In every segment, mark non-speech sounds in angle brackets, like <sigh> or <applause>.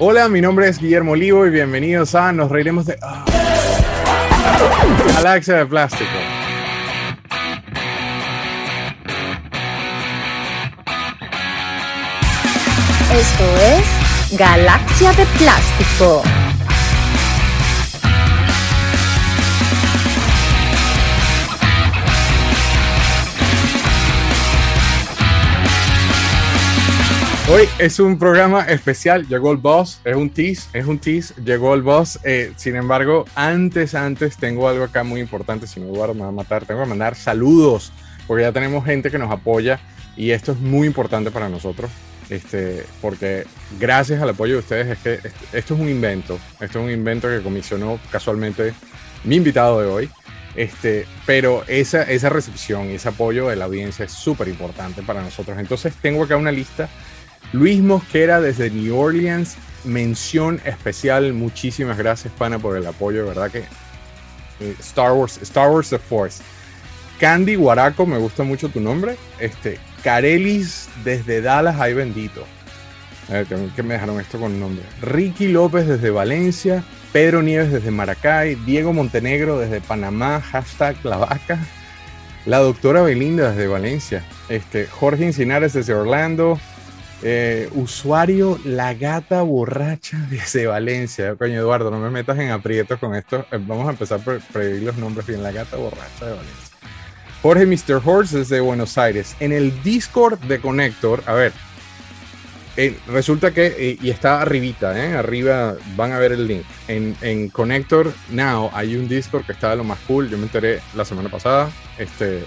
Hola, mi nombre es Guillermo Olivo y bienvenidos a Nos Reiremos de... Ah. Galaxia de Plástico. Esto es Galaxia de Plástico. Hoy es un programa especial, llegó el boss, es un tease, es un tease, llegó el boss. Eh, sin embargo, antes, antes tengo algo acá muy importante, si me Eduardo me va a matar, tengo que mandar saludos, porque ya tenemos gente que nos apoya y esto es muy importante para nosotros, este, porque gracias al apoyo de ustedes es que esto es un invento, esto es un invento que comisionó casualmente mi invitado de hoy. Este, pero esa, esa recepción y ese apoyo de la audiencia es súper importante para nosotros. Entonces tengo acá una lista Luis Mosquera desde New Orleans, mención especial. Muchísimas gracias, pana, por el apoyo, ¿verdad? Que eh, Star Wars, Star Wars The Force. Candy Guaraco, me gusta mucho tu nombre. Este, Carelis desde Dallas, ay bendito. Que me dejaron esto con nombre. Ricky López desde Valencia. Pedro Nieves desde Maracay. Diego Montenegro desde Panamá. Hashtag la vaca. La doctora Belinda desde Valencia. Este, Jorge Encinares desde Orlando. Eh, usuario La Gata Borracha <laughs> desde Valencia. Coño, Eduardo, no me metas en aprietos con esto. Eh, vamos a empezar por prever los nombres bien. La Gata Borracha de Valencia. Jorge Mr. Horse desde Buenos Aires. En el Discord de Connector, a ver, eh, resulta que, y está arribita, arriba van a ver el link. En, en Connector Now hay un Discord que está de lo más cool. Yo me enteré la semana pasada. Este,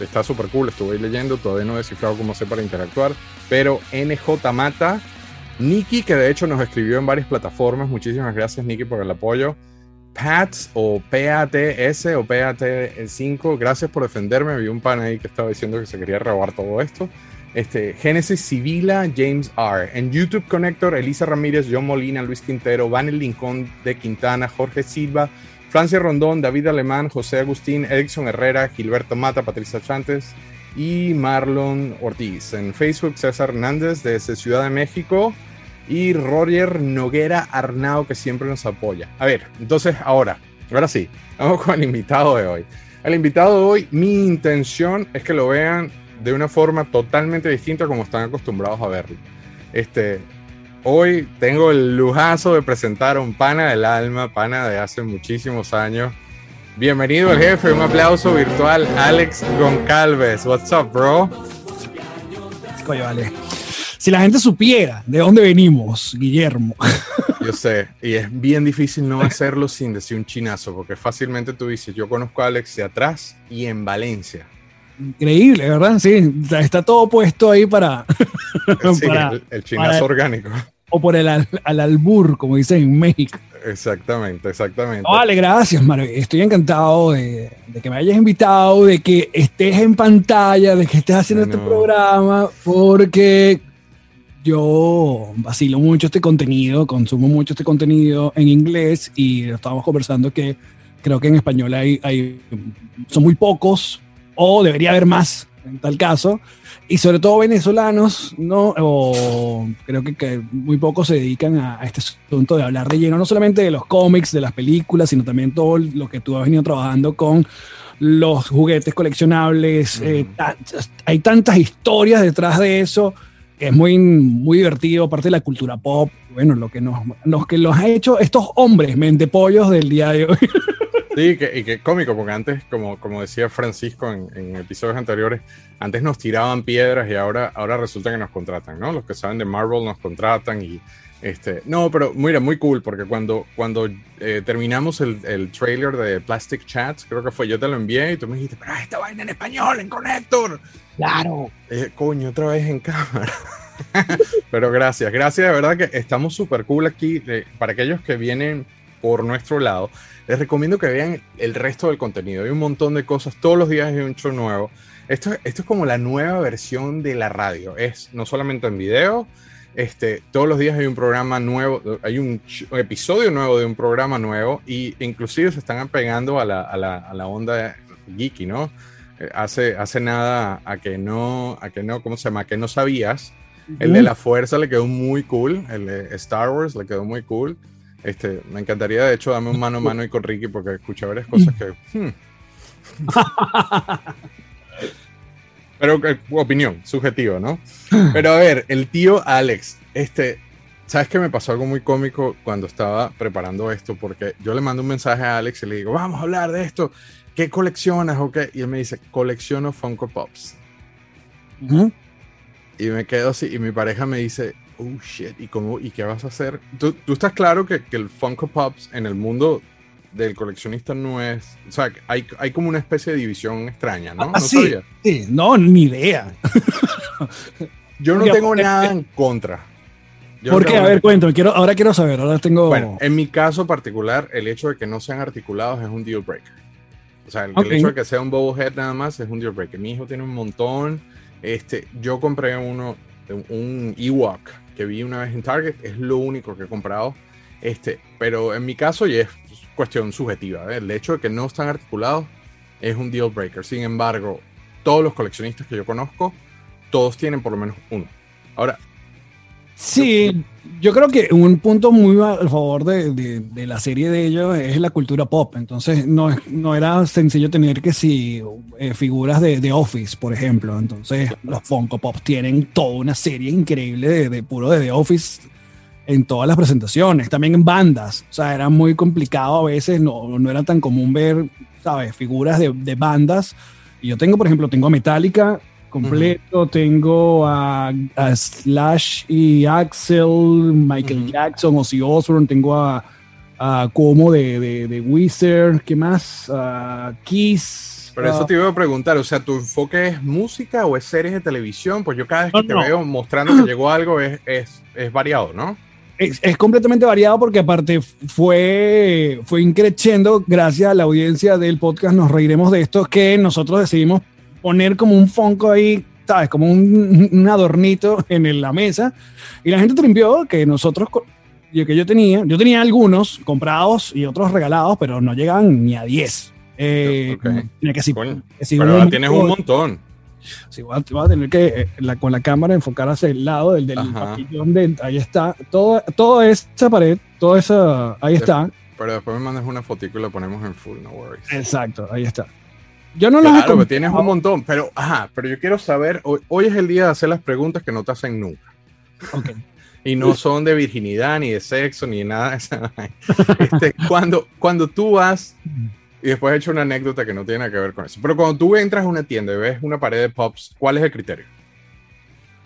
está súper cool, estuve leyendo, todavía no he descifrado cómo sé para interactuar pero NJ Mata, Nikki, que de hecho nos escribió en varias plataformas, muchísimas gracias Nikki por el apoyo. Pats o PATS o PAT5, gracias por defenderme. Vi un pan ahí que estaba diciendo que se quería robar todo esto. Este, Génesis Civila, James R. En YouTube Connector, Elisa Ramírez, John Molina, Luis Quintero, Vanel Lincoln de Quintana, Jorge Silva, Francia Rondón, David Alemán, José Agustín, Edison Herrera, Gilberto Mata, Patricia Chantes, y Marlon Ortiz. En Facebook, César Hernández desde Ciudad de México y Roger Noguera Arnao que siempre nos apoya. A ver, entonces ahora, ahora sí, vamos con el invitado de hoy. El invitado de hoy, mi intención es que lo vean de una forma totalmente distinta como están acostumbrados a verlo. Este, hoy tengo el lujazo de presentar a un pana del alma, pana de hace muchísimos años, Bienvenido el jefe, un aplauso virtual, Alex Goncalves. What's up, bro? Coño, vale. Si la gente supiera de dónde venimos, Guillermo. <laughs> Yo sé, y es bien difícil no hacerlo sin decir un chinazo, porque fácilmente tú dices, yo conozco a Alex de atrás y en Valencia. Increíble, ¿verdad? Sí, está todo puesto ahí para... <laughs> Sí, el, chinazo orgánico. O por el al, albur, como dicen en México. Exactamente, exactamente. vale, gracias, Mario. Estoy encantado de, que me hayas invitado, de que estés en pantalla, de que estés haciendo este programa, porque yo vacilo mucho este contenido, consumo mucho este contenido en inglés y estábamos conversando que creo que en español hay, hay son muy pocos o debería haber más en tal caso y sobre todo venezolanos, ¿no? O creo que, muy pocos se dedican a, este asunto de hablar de lleno, no solamente de los cómics, de las películas, sino también todo lo que tú has venido trabajando con los juguetes coleccionables. Eh, hay tantas historias detrás de eso que es muy, muy divertido, aparte de la cultura pop, bueno, lo que nos, los que los ha hecho estos hombres mentepollos del día de hoy. <laughs> Sí, que, y que cómico, porque antes, como, como decía Francisco en, episodios anteriores, antes nos tiraban piedras y ahora, ahora resulta que nos contratan, ¿no? Los que saben de Marvel nos contratan y este, no, pero mira, muy cool, porque cuando, cuando eh, terminamos el, el, trailer de Plastic Chats, creo que fue yo te lo envié y tú me dijiste, pero esta vaina en español, en Connector. Claro. Eh, coño, otra vez en cámara. <laughs> pero gracias, gracias, de verdad que estamos súper cool aquí. Eh, para aquellos que vienen por nuestro lado, les recomiendo que vean el resto del contenido. Hay un montón de cosas, todos los días hay un show nuevo. Esto, esto es como la nueva versión de la radio. Es no solamente en video, este, todos los días hay un programa nuevo, hay un, episodio nuevo de un programa nuevo y inclusive se están apegando a la, a la, a la onda geeky, ¿no? Eh, hace, hace nada a que no, a que no, ¿cómo se llama? A que no sabías. El de la fuerza le quedó muy cool. El de Star Wars le quedó muy cool. Este, me encantaría, de hecho, darme un mano a mano y con Ricky porque escuché varias cosas que. hmm. <laughs> Pero eh, opinión, subjetiva, ¿no? Pero a ver, el tío Alex, este, ¿sabes qué me pasó algo muy cómico cuando estaba preparando esto? Porque yo le mando un mensaje a Alex y le digo, vamos a hablar de esto. ¿Qué coleccionas o qué? Y él me dice, colecciono Funko Pops. Ujú. Y me quedo así, y mi pareja me dice, oh shit, ¿y, cómo, ¿y qué vas a hacer? ¿Tú, tú estás claro que, que el Funko Pops en el mundo del coleccionista no es. O sea, hay, hay como una especie de división extraña, ¿no? Ah, no sí. sabía. Sí, no, ni idea. <laughs> Yo no tengo nada en contra. Yo ¿Por qué? A ver, cuéntame, quiero, ahora quiero saber, ahora tengo... Bueno, en mi caso particular, el hecho de que no sean articulados es un deal breaker. O sea, el, hecho de que sea un bobblehead nada más es un deal breaker. Mi hijo tiene un montón. Este, yo compré uno, un Ewok que vi una vez en Target. Es lo único que he comprado. Este, pero en mi caso, y es cuestión subjetiva. ¿eh? El hecho de que no están articulados es un deal breaker. Sin embargo, todos los coleccionistas que yo conozco, todos tienen por lo menos uno. Ahora, Sí, yo creo que un punto muy a favor de, de- la serie de ellos es la cultura pop. Entonces, no, no era sencillo tener que si eh, figuras de, de Office, por ejemplo. Entonces, los Funko Pop tienen toda una serie increíble de, puro de The Office en todas las presentaciones, también en bandas. O sea, era muy complicado a veces, no, no era tan común ver, ¿sabes? Figuras de, de bandas. Y yo tengo, por ejemplo, tengo a Metallica completo, tengo a, a Slash y Axel, Michael Ujú. Jackson, Ozzy Osbourne, tengo a, a Como de, de, de Wizard, ¿qué más? A Kiss. Pero eso te iba a preguntar, o sea, ¿tu enfoque es música o es series de televisión? Pues yo cada vez que No, te no. veo mostrando que llegó algo es, es, es variado, ¿no? es, es completamente variado porque aparte fue, fue increciendo gracias a la audiencia del podcast Nos Reiremos de Esto que nosotros decidimos poner como un fonco ahí, ¿sabes? Como un, <laughs> un adornito en la mesa y la gente trimpió que nosotros, que yo tenía, yo tenía algunos comprados y otros regalados, pero no llegaban ni a 10. Eh, Ok. tenía que si- Coño, que si Pero un- tienes un montón. Voy a, voy a tener que eh, la- con la cámara enfocar hacia el lado del, del de ahí está todo, toda esa pared toda esa ahí está Pero después me mandas una fotico y la ponemos en full, no worries. exacto ahí está yo no los he Claro, tienes un montón. Pero, ajá, pero yo quiero saber, hoy, hoy es el día de hacer las preguntas que no te hacen nunca. <laughs> Y no son de virginidad, ni de sexo, ni de nada de esa vaina. este, <laughs> cuando, cuando tú vas, y después he hecho una anécdota que no tiene nada que ver con eso, pero cuando tú entras a una tienda y ves una pared de pops, ¿cuál es el criterio?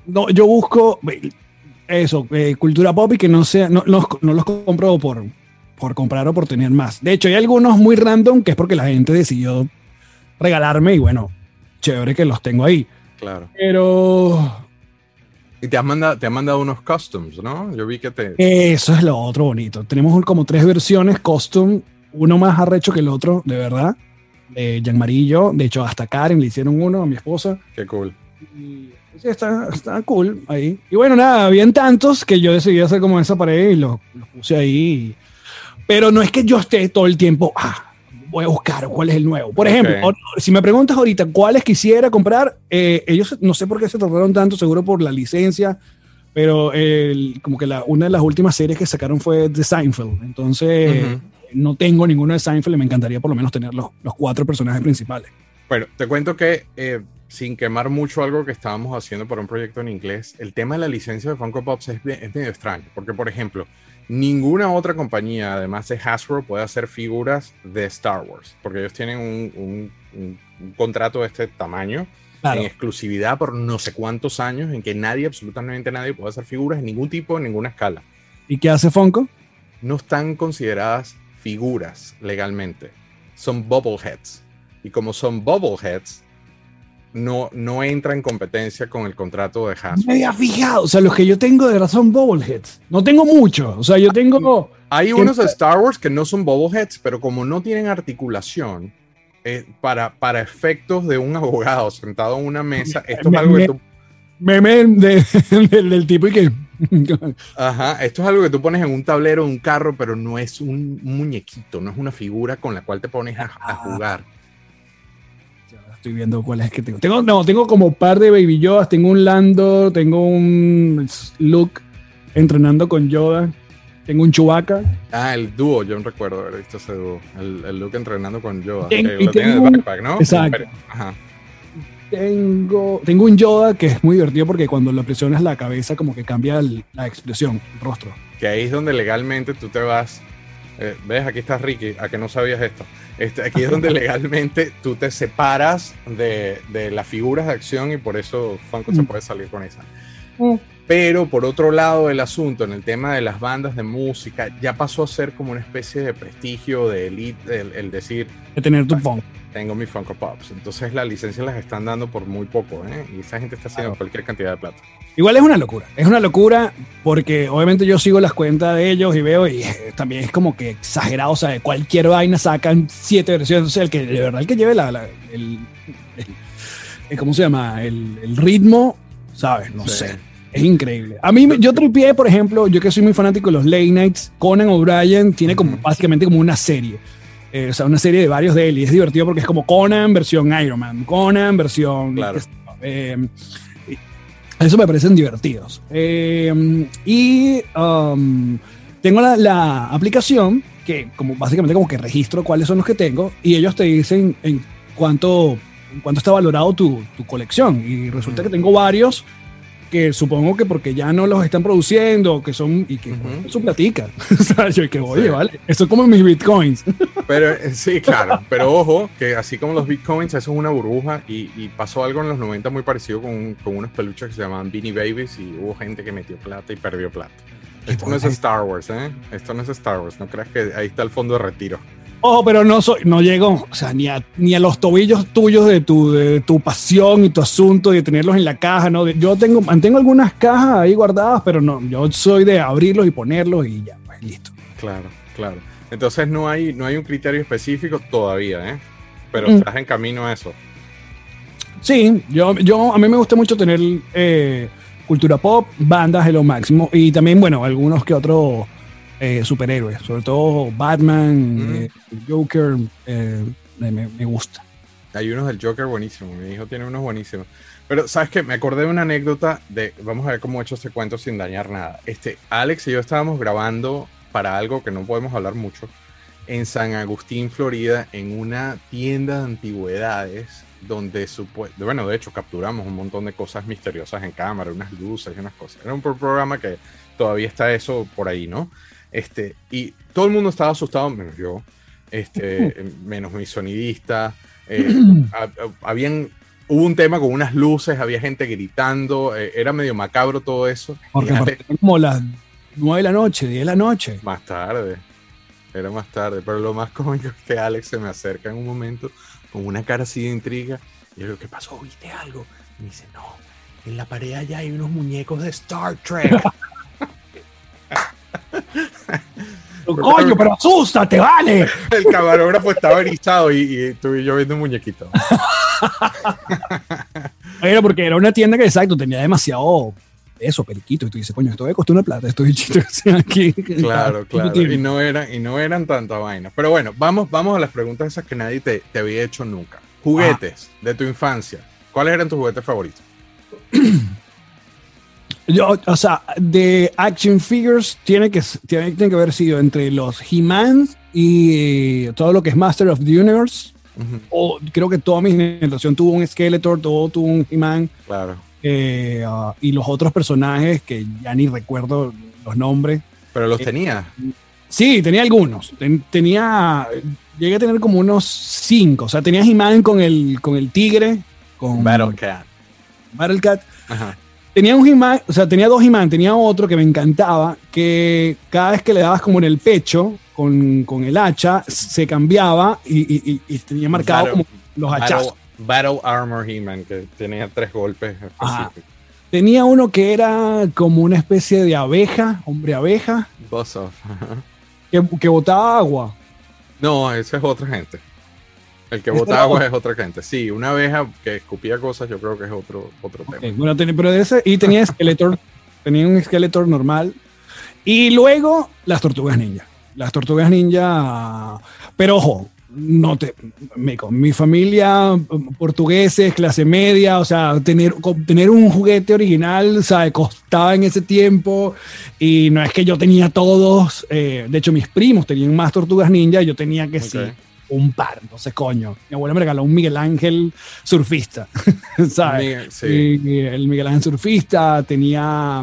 no yo busco eso eh, cultura pop y que no sea no, los, no los compro por por comprar o por tener más de hecho hay algunos muy random que es porque la gente decidió regalarme y bueno chévere que los tengo ahí Claro. pero Y te has mandado, te han mandado unos customs, ¿no? Yo vi que te. Eso es lo otro bonito. Tenemos como tres versiones custom, uno más arrecho que el otro, de verdad. De Jean-Marie y yo. De hecho, hasta Karen le hicieron uno a mi esposa. Qué cool. Y sí, está, está cool ahí. Y bueno, nada, habían tantos que yo decidí hacer como esa pared y los, los puse ahí. Pero no es que yo esté todo el tiempo, ah, voy a buscar cuál es el nuevo. Por ejemplo, si me preguntas ahorita cuáles quisiera comprar, eh, ellos no sé por qué se tardaron tanto, seguro por la licencia, pero el- como que la, una de las últimas series que sacaron fue de Seinfeld. Entonces, no tengo ninguno de Seinfeld y me encantaría por lo menos tener los, los cuatro personajes principales. Bueno, te cuento que eh, sin quemar mucho algo que estábamos haciendo para un proyecto en inglés, el tema de la licencia de Funko Pops es, es medio extraño, porque por ejemplo, ninguna otra compañía, además de Hasbro, puede hacer figuras de Star Wars, porque ellos tienen un, un- un- un contrato de este tamaño Claro. en exclusividad por no sé cuántos años, en que nadie, absolutamente nadie, puede hacer figuras en ningún tipo, en ninguna escala. ¿Y qué hace Funko? No están consideradas figuras legalmente, son bobbleheads. Y como son bobbleheads, no, no entra en competencia con el contrato de Hasbro. me había fijado. O sea, los que yo tengo de verdad son bobbleheads. No tengo mucho. O sea, yo tengo. Hay unos de Star Wars que no son bobbleheads, pero como no tienen articulación, eh, para, para efectos de un abogado sentado en una mesa, esto es Me- algo que tú, Meme de- <laughs> del, del tipo y que. ajá, esto es algo que tú pones en un tablero un carro, pero no es un muñequito, no es una figura con la cual te pones a, a jugar. Estoy viendo cuáles es que tengo. Tengo, no, tengo como un par de Baby Yodas. Tengo un Lando, tengo un Luke entrenando con Yoda. Tengo un Chewbacca. Ah, el dúo, yo no recuerdo haber visto ese dúo. El, el Luke entrenando con Yoda. Ten- que y lo tiene en el backpack, ¿no? Exacto. Pero- Ajá. Tengo, tengo un Yoda que es muy divertido porque cuando le presionas la cabeza como que cambia el- la expresión, el rostro. Que ahí es donde legalmente tú te vas. Eh, ¿Ves? Aquí está Ricky, a que no sabías esto. Este, aquí es donde <laughs> legalmente tú te separas de, de las figuras de acción y por eso Funko se Mm. puede salir con esa. Pero por otro lado del asunto, en el tema de las bandas de música, ya pasó a ser como una especie de prestigio, de elite, el, el decir, De tener tu Funko. Tengo mi Funko Pops. Entonces la licencia las están dando por muy poco, ¿eh? Y esa gente está haciendo Claro. cualquier cantidad de plata. Igual es una locura. Es una locura porque obviamente yo sigo las cuentas de ellos y veo y eh, también es como que exagerado. O sea, de cualquier vaina sacan siete versiones. O sea, el que de verdad el que lleve la, la- el, el- ¿Cómo se llama? El, el ritmo, ¿sabes? No Sí. sé. Es increíble. A mí, yo tripié, por ejemplo, yo que soy muy fanático de los late nights, Conan O'Brien tiene como básicamente como una serie. Eh, o sea, una serie de varios de él. Y es divertido porque es como Conan versión Iron Man, Conan versión. Claro. eh, eso me parecen divertidos. Eh, y um, tengo la, la aplicación que como básicamente como que registro cuáles son los que tengo y ellos te dicen en cuánto, en cuánto está valorado tu, tu colección. Y resulta que tengo varios que supongo que porque ya no los están produciendo, que son y que Ujú. su platica. <laughs> o sea, yo que oye, Sí. vale, eso es como mis bitcoins. <laughs> Pero eh, sí, claro, pero ojo, que así como los bitcoins, eso es una burbuja y, y pasó algo en los 90 muy parecido con, con unos peluches que se llamaban Beanie Babies y hubo gente que metió plata y perdió plata. Esto no es Star Wars, ¿eh? Esto no es Star Wars, no creas que ahí está el fondo de retiro. Ojo, pero no soy, no llego, o sea, ni a, ni a los tobillos tuyos de tu, de tu pasión y tu asunto de tenerlos en la caja, ¿no? Yo tengo, mantengo algunas cajas ahí guardadas, pero no, yo soy de abrirlos y ponerlos y ya, pues listo. Claro, claro. Entonces no hay, no hay un criterio específico todavía, ¿eh? Pero Mm. estás en camino a eso. Sí, yo, yo a mí me gusta mucho tener eh, cultura pop, bandas de lo máximo y también, bueno, algunos que otros eh, superhéroes, sobre todo Batman, Mm. eh, Joker, eh, me, me gusta. Hay unos del Joker buenísimos, mi hijo tiene unos buenísimos. Pero, ¿sabes qué? Me acordé de una anécdota de, vamos a ver cómo he hecho este cuento sin dañar nada. Este, Alex y yo estábamos grabando para algo que no podemos hablar mucho, en San Agustín, Florida, en una tienda de antigüedades, donde, supue- bueno, de hecho, capturamos un montón de cosas misteriosas en cámara, unas luces y unas cosas. Era un pro- programa que todavía está eso por ahí, ¿no? Este, y todo el mundo estaba asustado, menos yo, este, <laughs> menos mi sonidista. eh, ha- ha- habían, hubo un tema con unas luces, había gente gritando, eh, era medio macabro todo eso. Porque aparte como las 9 de la noche, 10 de la noche. más tarde, era más tarde, pero lo más cómico es que Alex se me acerca en un momento con una cara así de intriga. Y yo le digo, ¿qué pasó? ¿Viste algo? Y me dice, no, en la pared allá hay unos muñecos de Star Trek. <laughs> <laughs> Coño, pero asústate, vale. El camarógrafo estaba erizado y, y y yo viendo un muñequito. <laughs> Era porque era una tienda que, exacto, tenía demasiado eso, periquito. Y tú dices, coño, esto me costó una plata, estos bichitos aquí. Claro, <laughs> claro. Y no, eran, y no eran tanta vaina. Pero bueno, vamos, vamos a las preguntas esas que nadie te, te había hecho nunca. Juguetes de tu infancia. ¿Cuáles eran tus juguetes favoritos? <clears throat> Yo, o sea, de action figures tiene que, tiene, tiene que haber sido entre los He-Man y todo lo que es Master of the Universe. O creo que toda mi generación tuvo un Skeletor, todo tuvo un He-Man. Claro. eh, ah, y los otros personajes que ya ni recuerdo los nombres. Pero los Eh, tenía. Sí, tenía algunos. Ten- tenía. Llegué a tener como unos cinco. O sea, tenía He-Man con el, con el tigre, con Battle Cat. Battle Cat. Ajá. Tenía un He-Man, o sea, tenía dos He-Man. Tenía otro que me encantaba, que cada vez que le dabas como en el pecho con, con el hacha, se cambiaba y, y- tenía marcado Battle- como los hachazos. Battle, Battle Armor He-Man, que tenía tres golpes Ajá. específicos. Tenía uno que era como una especie de abeja, hombre abeja, Boss Off. Que, que botaba agua. No, ese es otra gente. El que bota agua es otra gente. Sí, una abeja que escupía cosas, yo creo que es otro, otro tema. bueno, tenía- pero ese, y tenía Skeletor, tenía un Skeletor normal. Y luego las tortugas ninja. Las tortugas ninja, pero ojo, no te, me, con mi familia, portugueses, clase media, o sea, tener, tener un juguete original, o sea, costaba en ese tiempo y no es que yo tenía todos, eh, de hecho mis primos tenían más tortugas ninja yo tenía que sí, un par, entonces coño, mi abuela me regaló un Miguel Ángel surfista, <laughs> ¿sabes? Sí. el Miguel Ángel surfista tenía...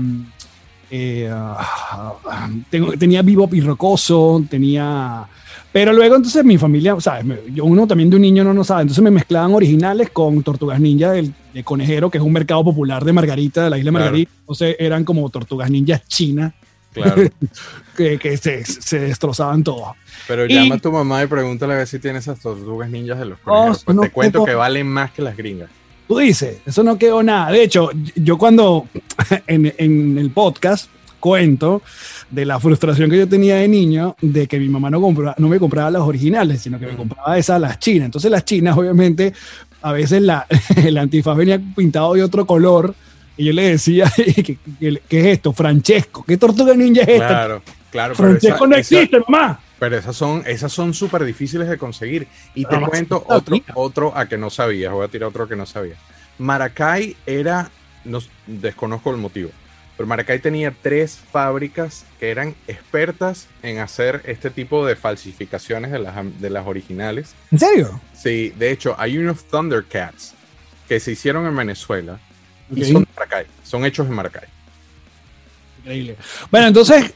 Eh, ah, tengo, tenía vivo y rocoso, tenía pero luego entonces mi familia, ¿sabes? Yo uno también de un niño no no sabe, entonces me mezclaban originales con Tortugas Ninja del, de Conejero, que es un mercado popular de Margarita, de la isla de Margarita. Entonces eran como Tortugas Ninja China. Claro. <laughs> que, que se, se, destrozaban todo. Pero llama a tu mamá y pregúntale a ver si tiene esas tortugas ninjas de los conejeros. pues te cuento que valen más que las gringas. Tú dices, eso no quedó nada. De hecho, yo cuando <laughs> en, en el podcast cuento de la frustración que yo tenía de niño de que mi mamá no, compraba, no me compraba las originales, sino que me mm. compraba esas, las chinas. Entonces las chinas, obviamente, a veces la, <laughs> el antifaz venía pintado de otro color y yo le decía, <laughs> ¿qué, es esto? Francesco, ¿qué tortuga ninja es esta? Claro, claro. Francesco no existe, mamá. Pero esas son esas son súper difíciles de conseguir. Y te cuento otro, otro a que no sabías, voy a tirar otro que no sabía. Maracay era, no, desconozco el motivo, pero Maracay tenía tres fábricas que eran expertas en hacer este tipo de falsificaciones de las, de las originales. ¿En serio? Sí, de hecho, hay unos Thundercats que se hicieron en Venezuela y son de Maracay, son hechos en Maracay. Increíble. Bueno, entonces,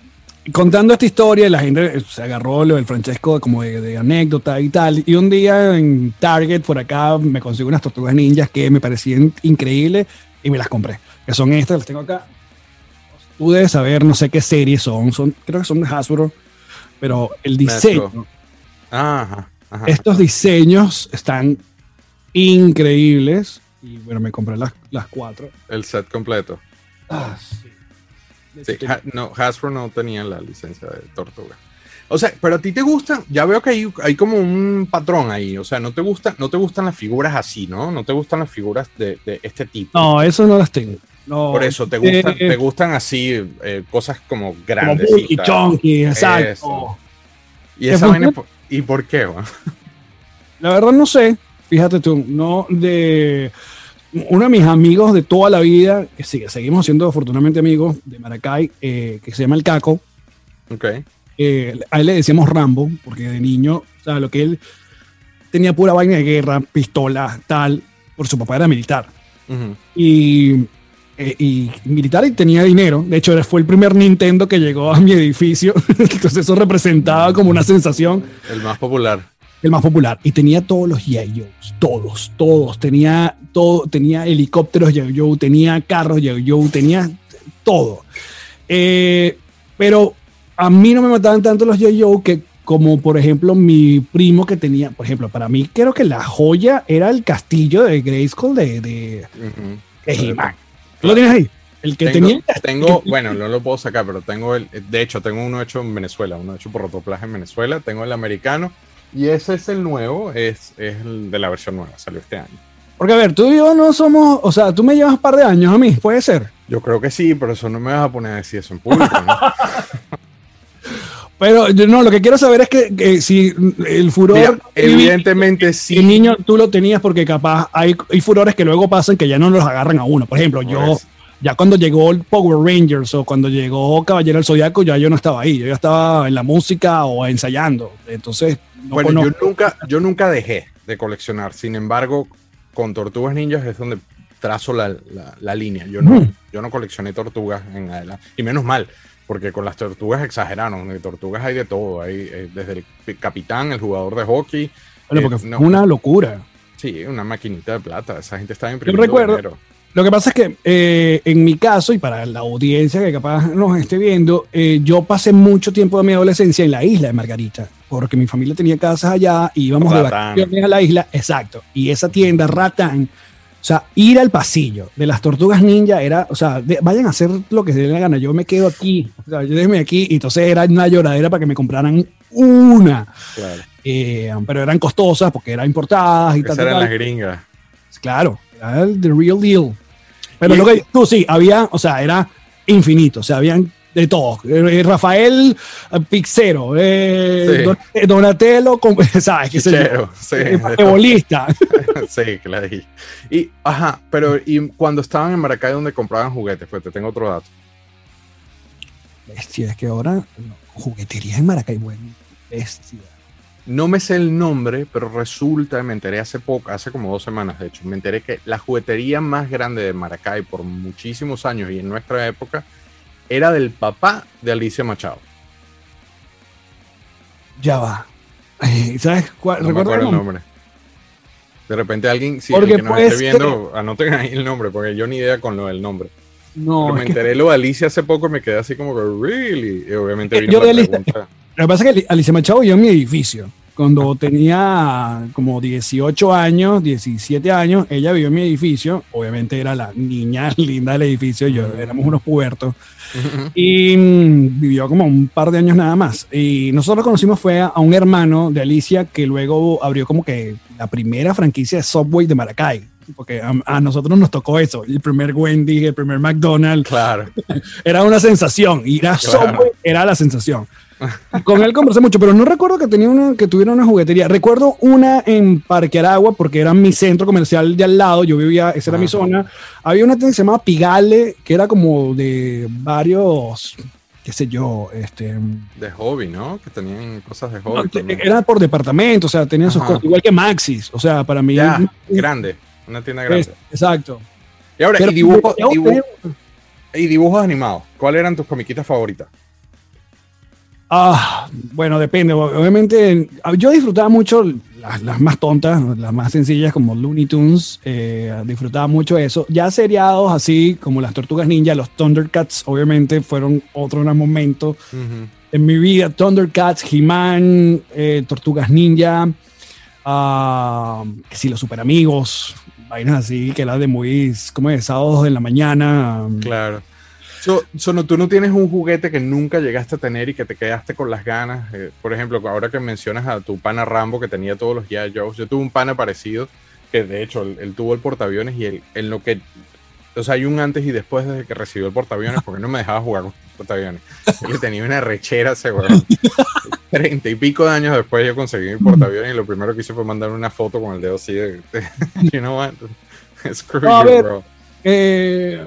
contando esta historia, la gente se agarró lo del Francesco como de, anécdota y tal. Y un día en Target, por acá, me consigo unas tortugas ninjas que me parecían increíbles y me las compré. Que son estas, las tengo acá tú debes saber, no sé qué series son, son creo que son de Hasbro, pero el diseño. Ajá, estos diseños están increíbles. Y bueno, me compré las, las cuatro. El set completo. Ah, sí. sí no, Hasbro no tenía la licencia de Tortuga. O sea, pero a ti te gusta, ya veo que hay, hay como un patrón ahí, o sea, no te gusta, no te gustan las figuras así, ¿no? No te gustan las figuras de, de este tipo. No, eso no las tengo. Por eso, ¿te gustan, eh, te gustan así eh, cosas como grandes? y chunky, exacto. ¿Y, esa vaina, ¿Y por qué? La verdad no sé, fíjate tú, no de uno de mis amigos de toda la vida, que sigue, seguimos siendo afortunadamente amigos de Maracay, eh, que se llama el Caco. Ok. a él le decíamos Rambo, porque de niño, o sea, lo que él tenía pura vaina de guerra, pistola, tal, por su papá era militar. Y eh, y militar y tenía dinero. De hecho, fue el primer Nintendo que llegó a mi edificio. <laughs> Entonces eso representaba como una sensación. El más popular. El más popular. Y tenía todos los G.I. Todos, todos. Tenía, todo, tenía helicópteros G.I. tenía carros G.I. tenía todo. Eh, pero a mí no me mataban tanto los G.I. que como por ejemplo mi primo que tenía, por ejemplo, para mí creo que la joya era el castillo de Grayskull de, de, lo tienes ahí? El que tenía. Tengo, bueno, no lo puedo sacar, pero tengo el. De hecho, tengo uno hecho en Venezuela, uno hecho por Rotoplaje en Venezuela. Tengo el americano. Y ese es el nuevo, es, es el de la versión nueva, salió este año. Porque a ver, tú y yo no somos, o sea, tú me llevas un par de años a mí, puede ser. Yo creo que sí, pero eso no me vas a poner a decir eso en público, ¿no? <laughs> pero yo no, lo que quiero saber es que, si el furor. evidentemente sí. El niño tú lo tenías porque capaz hay, hay, furores que luego pasan que ya no los agarran a uno. Por ejemplo, yo ya cuando llegó el Power Rangers o cuando llegó Caballero del Zodiaco, ya yo no estaba ahí, yo ya estaba en la música o ensayando. Entonces, bueno, yo nunca, yo nunca dejé de coleccionar. Sin embargo, con Tortugas Ninjas es donde trazo la, la, línea. Yo no, yo no coleccioné tortugas en adelante. Y menos mal, porque con las tortugas exageraron. De tortugas hay de todo. Hay eh, desde el capitán, el jugador de hockey. Bueno, porque eh, fue una locura. Sí, una maquinita de plata. Esa gente estaba imprimiendo Yo recuerdo, lo que pasa es que eh, en mi caso, y para la audiencia que capaz nos esté viendo, eh, yo pasé mucho tiempo de mi adolescencia en la isla de Margarita, porque mi familia tenía casas allá y íbamos de vacaciones a la isla, exacto. Y esa tienda, Ratán, o sea, ir al pasillo de las tortugas ninja era, o sea, vayan a hacer lo que se den la gana, yo me quedo aquí, o sea, yo déjeme aquí, y entonces era una lloradera para que me compraran una. Claro. Eh, pero eran costosas porque eran importadas y tal. eran las gringas. Claro, era el the real deal. Pero lo que tú sí, había, o sea, era infinito. O sea, habían de todo. Eh, Rafael eh, Pixero, eh, Sí. Eh, Donatello, <laughs> ¿sabes? ¿Qué? Chichero, sí. Basquetbolista. <laughs> sí, claro. Y, ajá, pero y cuando estaban en Maracay donde compraban juguetes, pues te tengo otro dato. Bestia, es que ahora no, juguetería en Maracaibo. Bestia. No me sé el nombre, pero resulta, me enteré hace poco, hace como dos semanas de hecho, me enteré que la juguetería más grande de Maracay por muchísimos años y en nuestra época era del papá de Alicia Machado. Ya va. ¿Sabes cuál? No me ¿Recuerdas acuerdo el nombre? De repente alguien, si Porque el que nos esté viendo, anoten ahí el nombre, porque yo ni idea con lo del nombre. No, Pero me que- enteré lo de Alicia hace poco y me quedé así como que, really? Y obviamente vino yo la de Alicia- pregunta. Lo que pasa es que Alicia Machado vivió en mi edificio. Cuando tenía como 18 años, 17 años, ella vivió en mi edificio. Obviamente era la niña <laughs> linda del edificio, yo éramos unos pubertos. Y mm, vivió como un par de años nada más. Y nosotros conocimos fue a, a un hermano de Alicia que luego abrió como que la primera franquicia de Subway de Maracay. Porque a, a nosotros nos tocó eso, el primer Wendy, el primer McDonald's, Claro. <laughs> era una sensación. Ir a Claro. Subway era la sensación. <laughs> Con él conversé mucho, pero no recuerdo que tenía una, que tuviera una juguetería. Recuerdo una en Parque Aragua, porque era mi centro comercial de al lado. Yo vivía, esa era mi Ajá. zona. Había una tienda que se llamaba Pigale, que era como de varios, qué sé yo, este. De hobby, ¿no? Que tenían cosas de hobby. no, era por departamento, o sea, tenía sus cosas, igual que Maxis. O sea, para mí. Ya, grande. Una tienda grande. es- exacto. Y ahora, Pero- y, dibujo- yo dibu- tenía- y dibujos animados. ¿Cuáles eran tus comiquitas favoritas? Ah, bueno, depende. Obviamente, yo disfrutaba mucho las, las más tontas, las más sencillas como Looney Tunes. eh, disfrutaba mucho eso. Ya seriados así como las Tortugas Ninja, los Thundercats, obviamente fueron otro gran momento en mi vida. Thundercats, He-Man, eh, Tortugas Ninja, ah, que sí, los Super Amigos, vainas así, que era de muy, como de sábados en la mañana. Claro. So, so, no, tú no tienes un juguete que nunca llegaste a tener y que te quedaste con las ganas. Eh, por ejemplo, ahora que mencionas a tu pana Rambo que tenía todos los. Joes, yo tuve un pana parecido que de hecho él, él tuvo el portaaviones y él, en lo que. O sea, hay un antes y después desde que recibió el portaaviones porque no me dejaba jugar con el portaaviones. Yo tenía una rechera ese weón. <laughs> Treinta y pico de años después yo conseguí mi portaaviones y lo primero que hice fue mandar una foto con el dedo así de. <laughs> you know what? Screw No, you, ver. bro. Eh,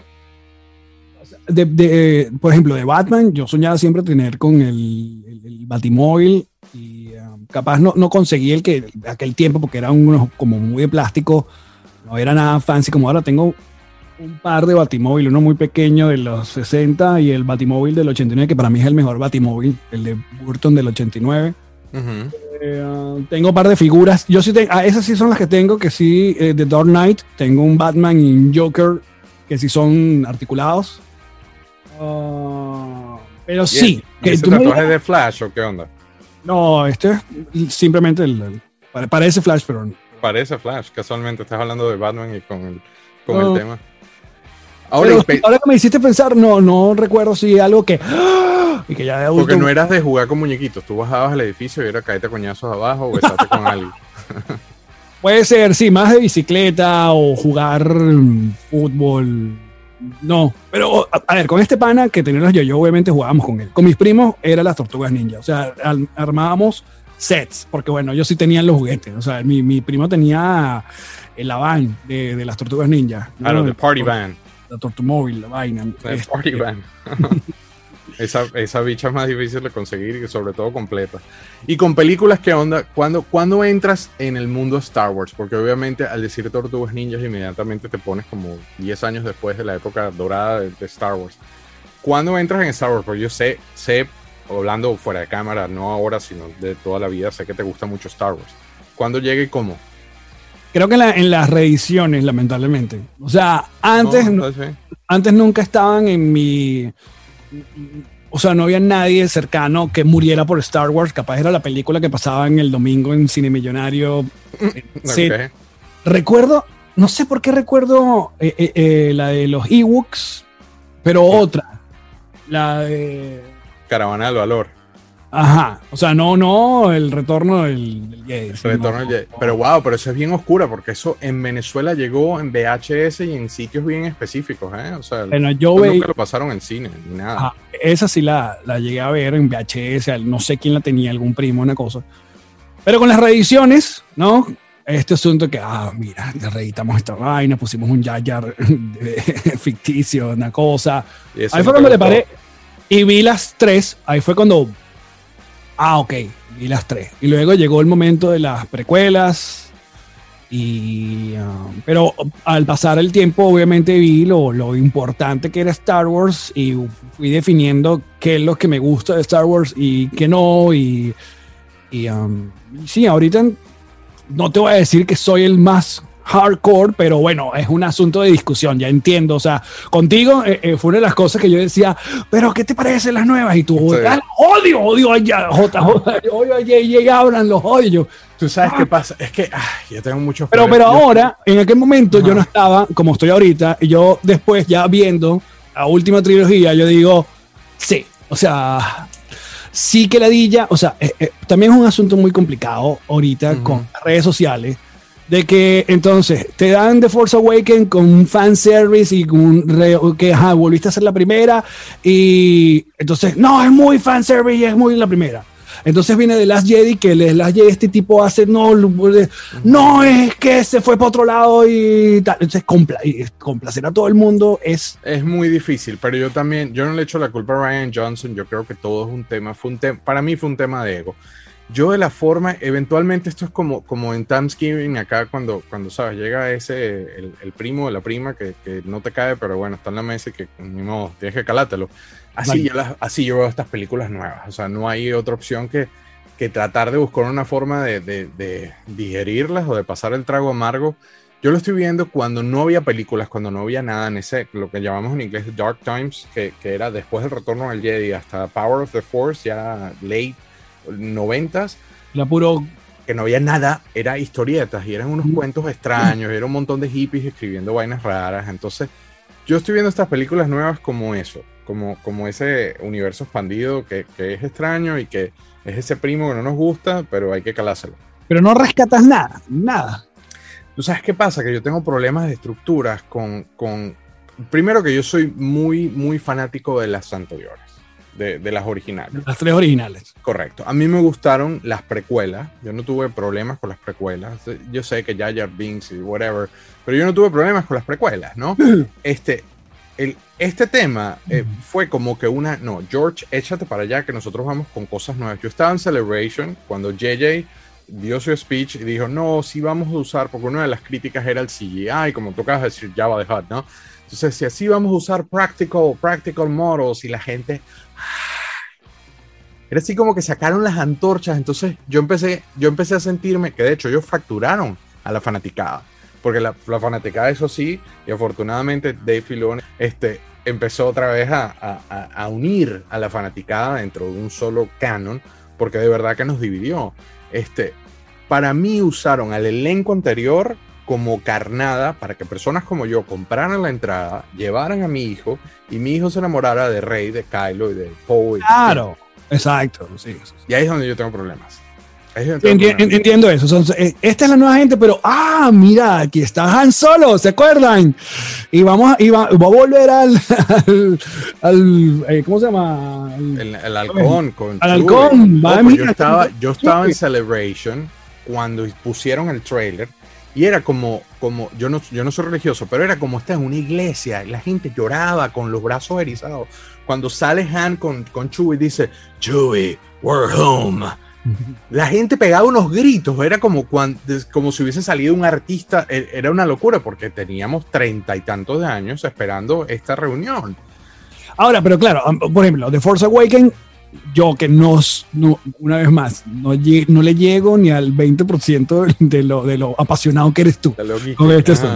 de, de, eh, por ejemplo, de Batman, yo soñaba siempre tener con el, el, el Batimóvil y um, capaz no, no conseguí el que aquel tiempo porque era uno como muy de plástico, no era nada fancy como ahora tengo un par de Batimóvil, uno muy pequeño de los 60 y el Batimóvil del 89 que para mí es el mejor Batimóvil, el de Burton del 89. Ujú. Eh, uh, tengo un par de figuras. Yo sí tengo, ah, esas sí son las que tengo, que sí, eh, de Dark Knight. Tengo un Batman y un Joker, que sí son articulados. Pero ¿Y sí, que ¿Ese tatuaje de Flash o qué onda? no, este es simplemente el, el- pare- parece Flash, pero no. Parece Flash, casualmente estás hablando de Batman y con el, con el tema. Ahora, y ahora que me hiciste pensar, no, no recuerdo si algo que. ¡ah! Y que ya de adulto. porque no eras de jugar con muñequitos, tú bajabas al edificio y era caerte a coñazos abajo o besarte con <laughs> alguien. Puede ser, sí, más de bicicleta o jugar fútbol. No, pero a, a ver, con este pana que tenía los yo obviamente jugábamos con él. Con mis primos era las tortugas ninja. O sea, al- armábamos sets, porque bueno, ellos sí tenían los juguetes. O sea, mi, mi primo tenía el van de, de las tortugas ninja. Ah, no, de Party Van. La tortumóvil, la vaina. de Este, Party Van. <laughs> esa, esa bicha es más difícil de conseguir y sobre todo completa. Y con películas, ¿qué onda? ¿Cuándo, cuándo entras en el mundo Star Wars? Porque obviamente al decir Tortugas Ninjas inmediatamente te pones como 10 años después de la época dorada de, de Star Wars. ¿Cuándo entras en Star Wars? Porque yo sé, sé, hablando fuera de cámara, no ahora, sino de toda la vida, sé que te gusta mucho Star Wars. ¿Cuándo llega y cómo? Creo que en, la- en las reediciones, lamentablemente. O sea, antes, No, no- entonces, antes nunca estaban en mi. O sea, no había nadie cercano que muriera por Star Wars. Capaz era la película que pasaba en el domingo en Cine Millonario. Sí. ok. Recuerdo, no sé por qué recuerdo eh, eh, eh, la de los Ewoks, pero otra. La de. Caravana del Valor. Ajá, o sea, no, no, el retorno del, del Jedi. El retorno del Jedi. Pero wow, pero eso es bien oscura porque eso en Venezuela llegó en VHS y en sitios bien específicos, ¿eh? O sea, Bueno, yo nunca lo pasaron en cine ni nada. Ajá, esa sí la, la llegué a ver en VHS, no sé quién la tenía, algún primo, una cosa. Pero con las reediciones, ¿no? Este asunto que, ah, mira, reeditamos esta vaina, pusimos un Yayar <laughs> ficticio, una cosa. Ahí fue cuando le paré y vi las tres. Ahí fue cuando, ah, ok, vi las tres. Y luego llegó el momento de las precuelas. Y, ah, pero al pasar el tiempo, obviamente vi lo, lo importante que era Star Wars y fui definiendo qué es lo que me gusta de Star Wars y qué no. Y, y, um, y sí, ahorita no te voy a decir que soy el más hardcore, pero bueno, es un asunto de discusión, ya entiendo. O sea, contigo eh, eh, fue una de las cosas que yo decía, pero ¿qué te parecen las nuevas? Y tú, Sí. "Ah, odio, odio a JJ, odio a J.J. Abrams, los odio. Tú sabes qué pasa, es que ay, yo tengo muchos Pero, pero ahora, en aquel momento, yo no estaba como estoy ahorita, y yo después, ya viendo la última trilogía, yo digo, sí, o sea, sí que la dilla, o sea, eh, eh, también es un asunto muy complicado ahorita Ujú. con las redes sociales, de que entonces te dan The Force Awakens con un fan service y con un re- que ajá, volviste a ser la primera y entonces no es muy fan service y es muy la primera entonces viene The Last Jedi que The Last Jedi este tipo hace no no es que se fue para otro lado y tal entonces complacer a todo el mundo es Es muy difícil, pero yo también, yo no le echo la culpa a Ryan Johnson, yo creo que todo es un tema, fue un tema, para mí fue un tema de ego. Yo de la forma, eventualmente esto es como, como en Thanksgiving acá cuando, cuando sabes, llega ese, el, el primo de la prima que, que no te cae, pero bueno, está en la mesa y que ni modo, tienes que calátelo. Así, yo las- así yo veo estas películas nuevas, o sea, no hay otra opción que, que tratar de buscar una forma de, de- de digerirlas o de pasar el trago amargo. Yo lo estoy viendo cuando no había películas, cuando no había nada en ese, lo que llamamos en inglés Dark Times, que, que era después del retorno del Jedi hasta Power of the Force, ya late noventas, la puro que no había nada, era historietas y eran unos Mm. cuentos extraños, era un montón de hippies escribiendo vainas raras. Entonces, yo estoy viendo estas películas nuevas como eso, como, como ese universo expandido que, que es extraño y que es ese primo que no nos gusta, pero hay que calárselo. pero no rescatas nada nada ¿Tú sabes qué pasa? Que yo tengo problemas de estructuras con, con... Primero que yo soy muy, muy fanático de las anteriores, de, de las originales. las tres originales Correcto. A mí me gustaron las precuelas. Yo no tuve problemas con las precuelas. Yo sé que Jar Jar Binks y whatever, pero yo no tuve problemas con las precuelas, ¿no? <laughs> Este, el, este tema eh, fue como que una, no, George, échate para allá que nosotros vamos con cosas nuevas. Yo estaba en Celebration cuando JJ dio su speech y dijo, no, sí vamos a usar, porque una de las críticas era el CGI, como de decir, Java de Hut, ¿no? Entonces, si así vamos a usar practical, practical models y la gente, era así como que sacaron las antorchas. Entonces yo empecé, yo empecé a sentirme que de hecho ellos facturaron a la fanaticada. Porque la, la fanaticada, eso sí, y afortunadamente Dave Filoni este, empezó otra vez a, a- unir a la fanaticada dentro de un solo canon, porque de verdad que nos dividió. Este, para mí usaron al elenco anterior como carnada para que personas como yo compraran la entrada, llevaran a mi hijo y mi hijo se enamorara de Rey, de Kylo y de Poe. y- claro exacto sí, sí, sí. y ahí es donde yo tengo problemas. Enti- entiendo eso. Son- eh, esta es la nueva gente, pero ah, mira, aquí está Han Solo, ¿se acuerdan? Y vamos y va, va a volver al, al, al, eh, ¿cómo se llama? Al- El, el halcón con Al halcón, va, pues mira, yo estaba, yo estaba en. Celebration cuando pusieron el trailer y era como, como yo, no, yo no soy religioso, pero era como estar en una iglesia y la gente lloraba con los brazos erizados. Cuando sale Han con, con Chewie y dice, Chewie, we're home. <laughs> La gente pegaba unos gritos, era como, cuando, como si hubiese salido un artista, e- era una locura porque teníamos treinta y tantos de años esperando esta reunión. Ahora, pero claro, por ejemplo, The Force Awakens, yo que no, no- una vez más, no, no le llego ni al 20% de lo, de lo apasionado que eres tú. De este.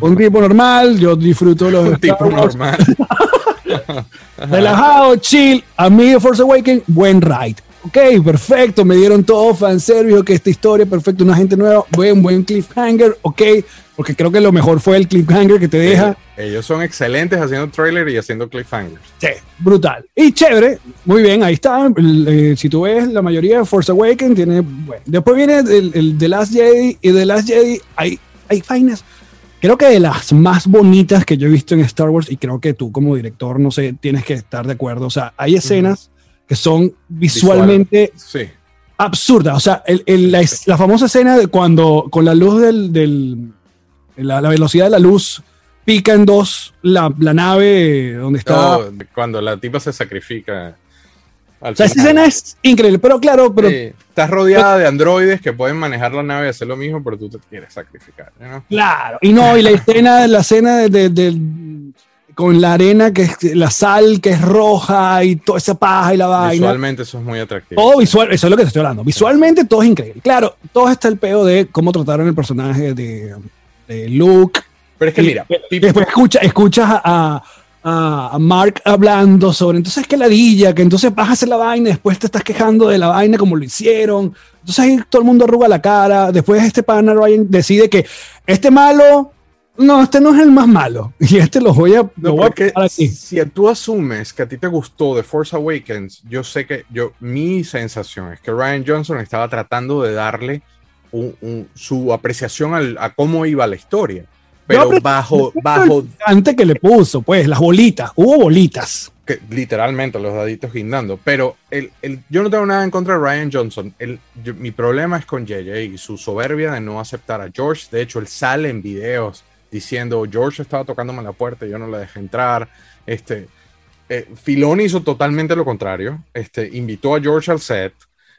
Un tipo normal, yo disfruto los <laughs> Un tipo normal. <laughs> relajado, chill. A mí The Force Awakens, buen ride. Ok, perfecto, me dieron todo fanservice, que esta historia, perfecto, una gente nueva, buen, buen cliffhanger, ok, porque creo que lo mejor fue el cliffhanger que te deja. Ellos son excelentes haciendo trailer y haciendo cliffhangers. Sí, brutal. Y chévere, muy bien, ahí está. Eh, si tú ves, la mayoría de Force Awakens tiene. Bueno, después viene el, el The Last Jedi y The Last Jedi hay, hay vainas. Creo que de las más bonitas que yo he visto en Star Wars, y creo que tú como director, no sé, tienes que estar de acuerdo. O sea, hay escenas que son visualmente Sí. absurdas. O sea, el- el- la, la famosa escena de cuando con la luz del. del- la, la velocidad de la luz pica en dos la, la nave donde está. Cuando la tipa se sacrifica. O sea, esa escena es increíble, pero claro, pero Sí, Estás rodeada de androides que pueden manejar la nave y hacer lo mismo, pero tú te quieres sacrificar. ¿no? claro. Y no, y la escena, la escena de, de- de- con la arena, que es la sal que es roja y toda esa paja y la vaina. Visualmente eso es muy atractivo. Todo visual, eso es lo que te estoy hablando. Visualmente todo es increíble. Claro, todo está el peo de cómo trataron el personaje de, de Luke. Pero es que Y mira, después- después escucha, escuchas a, a- a Mark hablando sobre entonces que ladilla, que entonces vas a hacer la vaina, después te estás quejando de la vaina como lo hicieron. Entonces ahí todo el mundo arruga la cara. Después este pana Ryan decide que este malo, no, este no es el más malo. <laughs> Y este lo voy a, No, voy a aquí. si tú asumes que a ti te gustó The Force Awakens, yo sé que yo mi sensación es que Ryan Johnson estaba tratando de darle un- un- su apreciación al- a cómo iba la historia, pero bajo bajo Antes que le puso, pues, las bolitas. Hubo bolitas. que, literalmente los daditos guindando. Pero el, el- yo no tengo nada en contra de Ryan Johnson. El, yo- mi problema es con JJ y su soberbia de no aceptar a George. De hecho, él sale en videos diciendo George estaba tocándome la puerta y yo no le dejé entrar. Este, eh, Filoni hizo totalmente lo contrario. Este, invitó a George al set.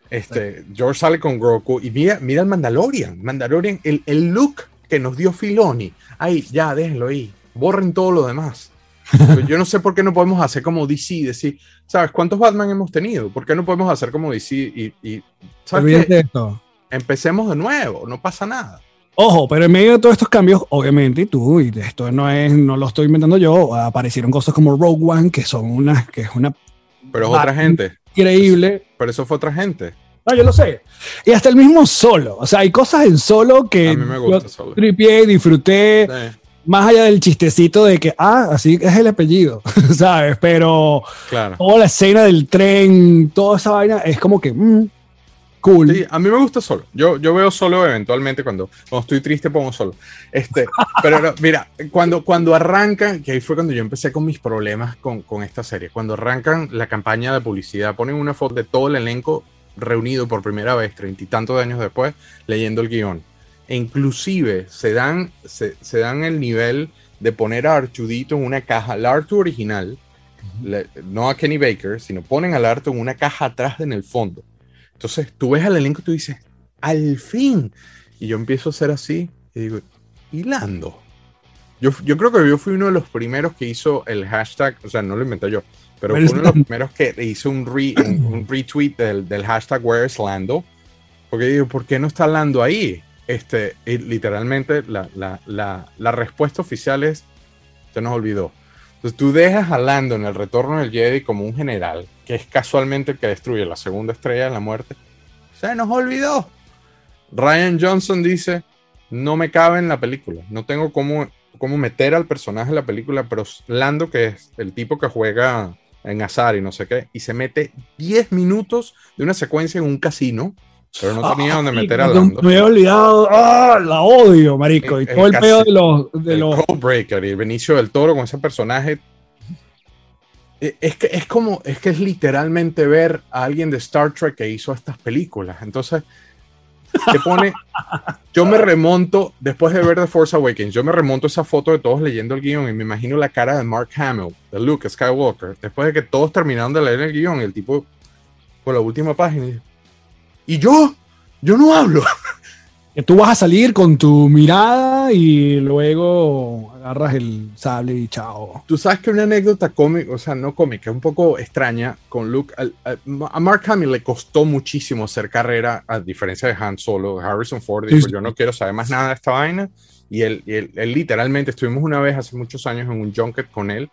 Este, George sale con Grogu y mira, mira el Mandalorian. Mandalorian, el, el look que nos dio Filoni. Ay, ya, déjenlo ahí. Borren todo lo demás. Yo no sé por qué no podemos hacer como DC, decir, ¿sabes cuántos Batman hemos tenido? ¿Por qué no podemos hacer como DC y, y ¿sabes qué? esto. Empecemos de nuevo, no pasa nada. Ojo, pero en medio de todos estos cambios, obviamente, y tú, y esto no es, no lo estoy inventando yo, aparecieron cosas como Rogue One, que son una, que es una Pero es otra gente, increíble. pero eso fue otra gente. No, yo lo sé. Y hasta el mismo solo. O sea, hay cosas en solo que A mí me gusta yo Solo. tripié, disfruté, Sí, más allá del chistecito de que, ah, así es el apellido, <laughs> ¿sabes? Pero claro. toda la escena del tren, toda esa vaina, es como que, mm, cool. Sí, a mí me gusta solo. Yo, yo veo solo eventualmente cuando, cuando estoy triste pongo solo. Este, <laughs> pero no, mira, cuando, cuando arrancan, que ahí fue cuando yo empecé con mis problemas con, con esta serie, cuando arrancan la campaña de publicidad, ponen una foto de todo el elenco reunido por primera vez, treinta y tantos años después, leyendo el guion. E inclusive se dan, se, se dan el nivel de poner a Artudito en una caja, el Artu original, le- no a Kenny Baker, sino ponen al Artu en una caja atrás en el fondo. Entonces tú ves al elenco y tú dices, al fin. Y yo empiezo a hacer así y digo, hilando. Yo, yo creo que yo fui uno de los primeros que hizo el hashtag, o sea, no lo inventé yo, pero fue uno de los primeros que hizo un, re- un, un retweet del, del hashtag Where is Lando. Porque digo, ¿por qué no está Lando ahí? Este, y literalmente la, la, la, la respuesta oficial es, se nos olvidó. Entonces tú dejas a Lando en el retorno del Jedi como un general, que es casualmente el que destruye la segunda estrella de la muerte. Se nos olvidó. Ryan Johnson dice, no me cabe en la película, no tengo cómo, cómo meter al personaje en la película, pero Lando, que es el tipo que juega en azar y no sé qué, y se mete 10 minutos de una secuencia en un casino, pero no tenía donde Ay, meter a Lando. Me había olvidado. ¡Ah! La odio, marico. Y El- todo el pedo de los. De el los Codebreaker y el Benicio del Toro con ese personaje. Eh, Es que es como, es que es literalmente ver a alguien de Star Trek que hizo estas películas. Entonces, te pone. Yo me remonto, después de ver The Force Awakens, yo me remonto esa foto de todos leyendo el guion y me imagino la cara de Mark Hamill, de Luke Skywalker, después de que todos terminaron de leer el guion, el tipo por la última página. y Y yo, yo no hablo. tú vas a salir con tu mirada y luego agarras el sable y chao. Tú sabes que una anécdota cómica, o sea, no cómica, un poco extraña con Luke. a Mark Hamill le costó muchísimo hacer carrera, a diferencia de Han Solo. Harrison Ford dijo: sí. Yo no quiero saber más nada de esta vaina. Y él, y él, él literalmente estuvimos una vez hace muchos años en un junket con él.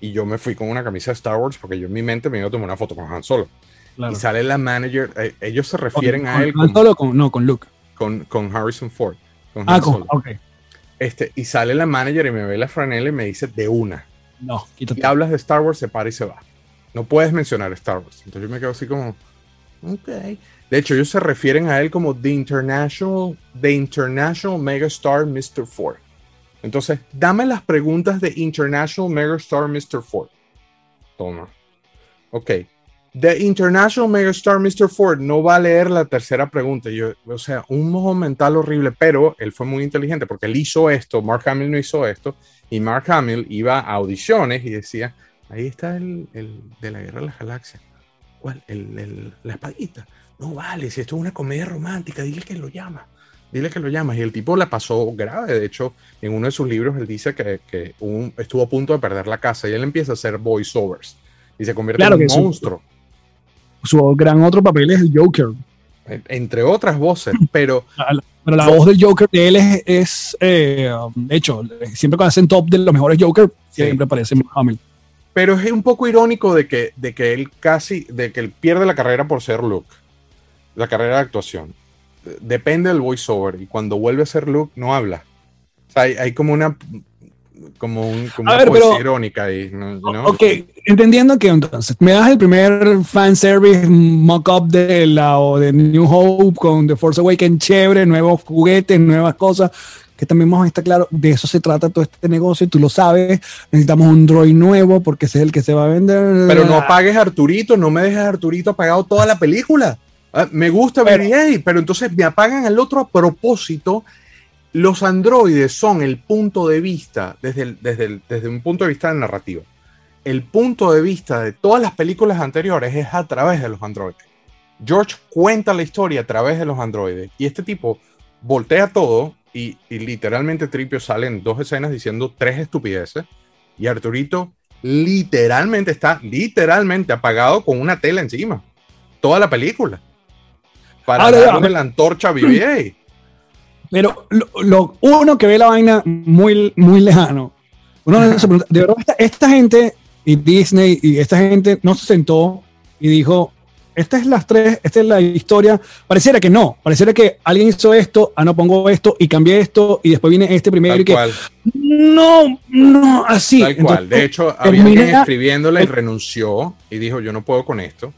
Y yo me fui con una camisa de Star Wars porque yo en mi mente me iba a tomar una foto con Han Solo. Claro. Y sale la manager, eh, ellos se refieren Con- a él con Solo con- no, con Luke. con, con Harrison Ford. Con Ah, con, ok. Este, y sale la manager y me ve la franela y me dice de una. No, Y hablas de Star Wars, se para y se va. No puedes mencionar Star Wars. Entonces yo me quedo así como, ok. De hecho, ellos se refieren a él como The International, The International Megastar Mr. Ford. Entonces, dame las preguntas de International Megastar Mr. Ford. Toma. Ok. The International Megastar Mr. Ford no va a leer la tercera pregunta. Yo, o sea, un mojo mental horrible, pero él fue muy inteligente porque él hizo esto, Mark Hamill no hizo esto, y Mark Hamill iba a audiciones y decía, ahí está el, el de la Guerra de las Galaxias. ¿Cuál? El, el- la espadita. No vale, si esto es una comedia romántica, dile que lo llama. Dile que lo llamas. Y el tipo la pasó grave. De hecho, en uno de sus libros él dice que, que un- estuvo a punto de perder la casa y él empieza a hacer voiceovers y se convierte Claro en un sí. Su gran otro papel es el Joker. en- Entre otras voces, <laughs> pero Pero la voz del Joker de él es, es, eh, de hecho, siempre cuando hacen top de los mejores Joker, Sí. siempre aparece Hamill. Pero es un poco irónico de que, de que él casi, de que él pierde la carrera por ser Luke, la carrera de actuación. Depende del voiceover y cuando vuelve a ser Luke no habla. O sea, hay, hay como una, como, un, como una ver, pero- irónica ahí. ¿no? Ok, entendiendo que entonces me das el primer fanservice mock-up de la o de New Hope con The Force Awakens, chévere, nuevos juguetes, nuevas cosas, que también vamos a estar claro, de eso se trata todo este negocio, y tú lo sabes, necesitamos un droid nuevo porque ese es el que se va a vender. Pero no apagues a Arturito, no me dejes a Arturito apagado toda la película. Ah, me gusta Pero- BB-8, pero entonces me apagan al otro a propósito. Los androides son el punto de vista, desde, el- desde, el- desde un punto de vista de narrativa. El punto de vista de todas las películas anteriores es a través de los androides. George cuenta la historia a través de los androides y este tipo voltea todo y, y literalmente Tripio sale en dos escenas diciendo tres estupideces y Arturito literalmente está literalmente apagado con una tela encima. Toda la película. Para darle la antorcha a BB-8. <clears throat> Pero lo, lo- uno que ve la vaina muy, muy lejano, uno se pregunta, de verdad, esta, esta gente y Disney y esta gente no se sentó y dijo, esta es las tres, esta es la historia. Pareciera que no, pareciera que alguien hizo esto, ah, no pongo esto y cambié esto y después viene este primero Tal y que cual, no, no, así. tal cual. Entonces, De hecho, había termina- alguien escribiéndola y renunció y dijo, yo no puedo con esto.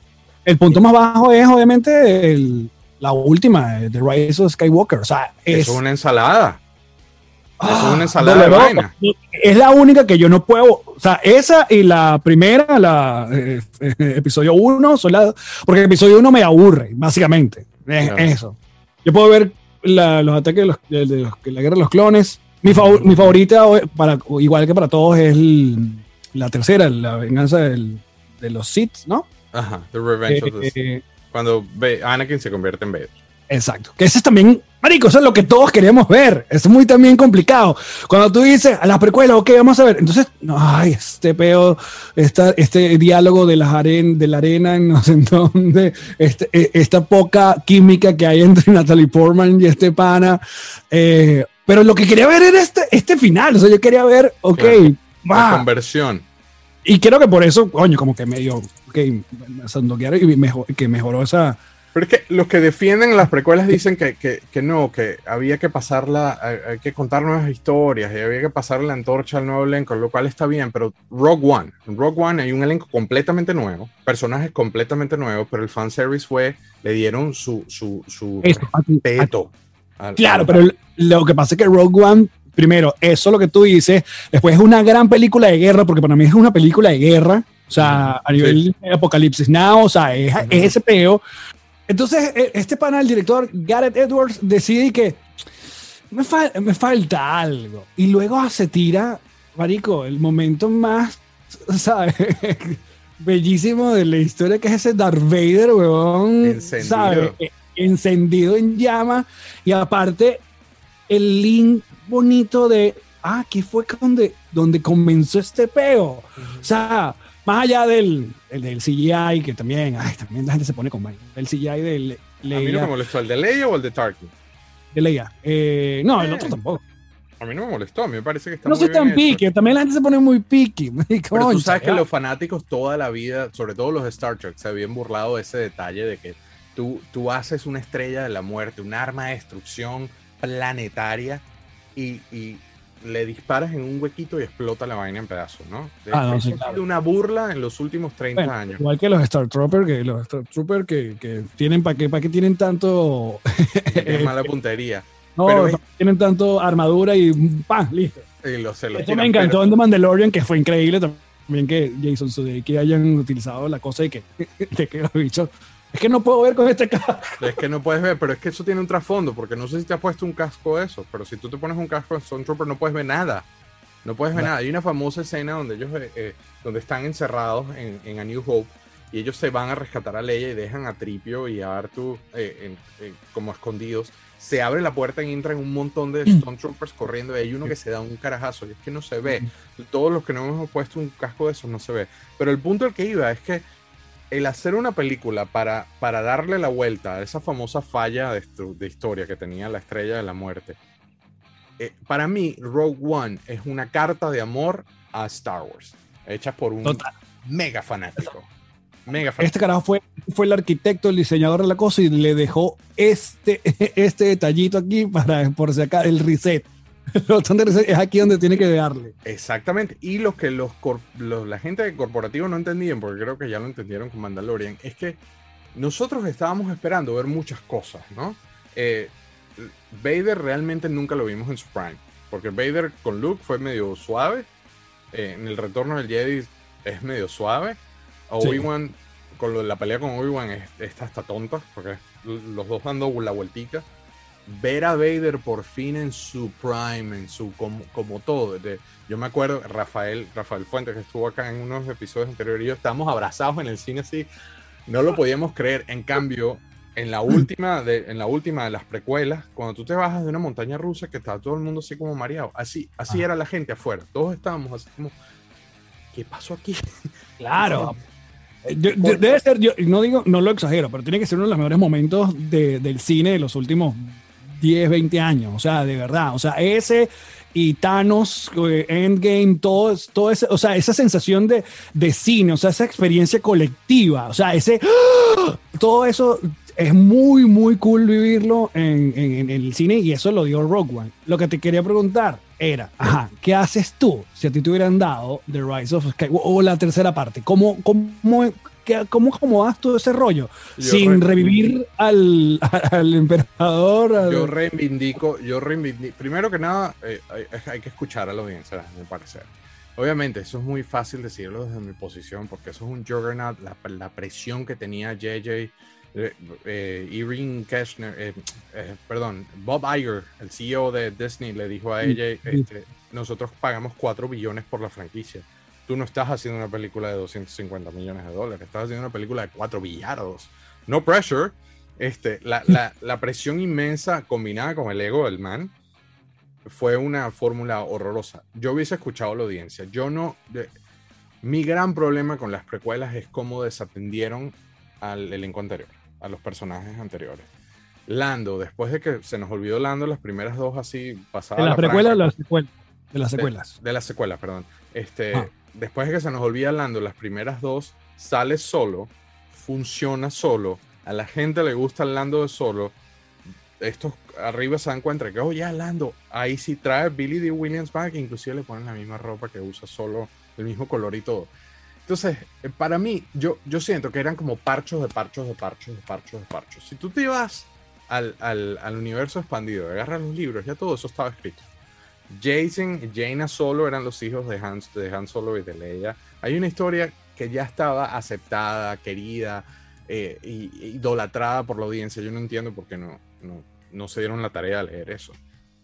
el punto más bajo es obviamente el- la última, eh, The Rise of Skywalker. O sea, es, una ensalada. Es Ah, una ensalada de vaina. Es la única que yo no puedo. O sea, esa y la primera, la eh, eh, episodio 1, son la- porque el episodio 1 me aburre, básicamente. Es Claro. eso. Yo puedo ver la- los ataques de, los, de- de los- de la guerra de los clones. Mi, favor- mi favorita, para, igual que para todos, es el- la tercera, la venganza del- de los Sith, ¿no? Ajá, The Revenge of the Sith. Cuando Anakin se convierte en Vader. Exacto. Que ese es también, marico, eso es lo que todos queremos ver. Es muy también complicado. Cuando tú dices a las precuelas, ok, vamos a ver. Entonces, ay, este peo, esta, este diálogo de, las aren, de la arena, en no sé en dónde, este, eh, esta poca química que hay entre Natalie Portman y este pana. Eh, pero lo que quería ver era este, este final. O sea, yo quería ver, ok, Claro. La va. conversión. Y creo que por eso, coño, como que medio, ok, sandoquearon y mejor, que mejoró esa. Pero es que los que defienden las precuelas dicen que, que, que no, que había que pasarla, hay, que contar nuevas historias y había que pasarle la antorcha al nuevo elenco, lo cual está bien, pero Rogue One, en Rogue One hay un elenco completamente nuevo, personajes completamente nuevos, pero el fanservice fue, le dieron su, su, su Eso, respeto. al- Claro, al- pero lo que pasa es que Rogue One, primero, eso es lo que tú dices, después es una gran película de guerra, porque para mí es una película de guerra, o sea, a nivel de Apocalipsis Now, o sea, es, es ese peo. Entonces, e- este pana, el director Gareth Edwards, decide que me, fal- me falta algo. Y luego se tira, marico, el momento más, <laughs> ¿sabes? Bellísimo de la historia, que es ese Darth Vader, weón, Encendido. ¿sabes? E- Encendido en llama. Y aparte, el link bonito de, ah, aquí fue donde, donde comenzó este peo. O sea, más allá del, el del CGI, que también, ay, también la gente se pone con vaina. El CGI de Le- A mí no Leia. me molestó, ¿el de Leia o el de Tarkin? de Leia. Eh, no, el Eh. otro tampoco. A mí no me molestó, a mí me parece que está No muy soy tan pique, también la gente se pone muy picky. <laughs> Pero tú sabes que los fanáticos toda la vida, sobre todo los de Star Trek, se habían burlado de ese detalle de que tú, tú haces una estrella de la muerte, un arma de destrucción planetaria y, y le disparas en un huequito y explota la vaina en pedazos, ¿no? De, Ah, no, sí, claro. una burla en los últimos 30 Bueno, años. Igual que los Star Troopers, que los Star Troopers que, que tienen, ¿para qué, para qué tienen tanto? Es mala <laughs> puntería. No, Pero es- tienen tanto armadura y ¡pam! Listo. Y lo, se los Esto me encantó pero- en The Mandalorian, que fue increíble también que Jason Sudeikis hayan utilizado la cosa de que, <laughs> de que los bichos. Es que no puedo ver con este casco. <laughs> Es que no puedes ver, pero es que eso tiene un trasfondo, porque no sé si te has puesto un casco de eso, pero si tú te pones un casco de Stormtrooper no puedes ver nada. No puedes ver Claro. nada. Hay una famosa escena donde ellos eh, eh, donde están encerrados en, en A New Hope y ellos se van a rescatar a Leia y dejan a Tripio y a Artu eh, en- en- como escondidos. Se abre la puerta y entran un montón de Stormtroopers <clears throat> corriendo y hay uno que se da un carajazo y es que no se ve. Todos los que no hemos puesto un casco de esos no se ve. Pero el punto al que iba es que el hacer una película para, para darle la vuelta a esa famosa falla de, historia que tenía la estrella de la muerte, eh, para mí Rogue One es una carta de amor a Star Wars, hecha por un Total. mega fanático. Mega fanático. Este carajo fue, fue el arquitecto, el diseñador de la cosa y le dejó este, <laughs> este detallito aquí para, por si acá, el reset. El botón de reset es aquí donde tiene que darle. Exactamente. Y lo que los, la gente de corporativo no entendían, porque creo que ya lo entendieron con Mandalorian, es que nosotros estábamos esperando ver muchas cosas, ¿no? Eh, Vader realmente nunca lo vimos en su prime, porque Vader con Luke fue medio suave, eh, en el retorno del Jedi es medio suave, Sí. Obi-Wan, con lo de la pelea con Obi-Wan es- está hasta tonta, porque los dos dando la vueltica. Ver a Vader por fin en su prime, en su como, como todo. de- yo me acuerdo, Rafael, Rafael Fuentes, que estuvo acá en unos episodios anteriores, y yo estábamos abrazados en el cine así, no lo podíamos creer. En cambio, en la última de, en la última de las precuelas, cuando tú te bajas de una montaña rusa que está todo el mundo así como mareado, así, así Ajá. era la gente afuera. Todos estábamos así como, ¿qué pasó aquí? Claro. <laughs> Yo- yo- debe ser, yo no digo, no lo exagero, pero tiene que ser uno de los mejores momentos de- del cine de los últimos 10, 20 años. O sea, de verdad. O sea, ese y Thanos, eh, Endgame, todo, todo ese, o sea, esa sensación de, de cine, o sea, esa experiencia colectiva, o sea, ese, ¡ah! todo eso es muy, muy cool vivirlo en, en- el cine y eso lo dio Rogue One. Lo que te quería preguntar era, ajá, ¿qué haces tú si a ti te hubieran dado The Rise of Skywalker o la tercera parte? ¿Cómo, cómo, qué- cómo acomodas todo ese rollo? Yo Sin re- revivir al, <laughs> al emperador. al- Yo reivindico, yo reivindico. Primero que nada, eh, hay, hay que escuchar a la audiencia, a mi parecer. Obviamente, eso es muy fácil decirlo desde mi posición, porque eso es un juggernaut, la, la presión que tenía JJ, eh, eh, Irene Keshner, eh, eh, perdón, Bob Iger, el CEO de Disney, le dijo a ella, este, nosotros pagamos 4 billones por la franquicia. Tú no estás haciendo una película de 250 millones de dólares, estás haciendo una película de 4 billardos. No pressure, este, la, la- <laughs> la presión inmensa combinada con el ego del man fue una fórmula horrorosa. Yo hubiese escuchado a la audiencia. Yo no. de- mi gran problema con las precuelas es cómo desatendieron al elenco anterior, a los personajes anteriores. Lando, después de que se nos olvidó Lando, las primeras dos así pasadas. de la las precuelas o las secuelas. De las de- secuelas. De, las secuelas, perdón. Este, Ah. Después de que se nos olvida Lando, las primeras dos, sale solo, funciona solo, a la gente le gusta Lando de solo. Estos arriba se dan cuenta que, oh, ya Lando, ahí sí trae Billy D. Williams back, inclusive le ponen la misma ropa que usa solo, el mismo color y todo. Entonces, eh, para mí, yo, yo siento que eran como parchos de parchos de parchos de parchos de parchos. Si tú te vas al, al, al universo expandido, agarras los libros, ya todo eso estaba escrito. Jason y Jaina Solo eran los hijos de Han, Solo y de Leia. Hay una historia que ya estaba aceptada, querida, eh, y, idolatrada por la audiencia. Yo no entiendo por qué no, no, no se dieron la tarea de leer eso.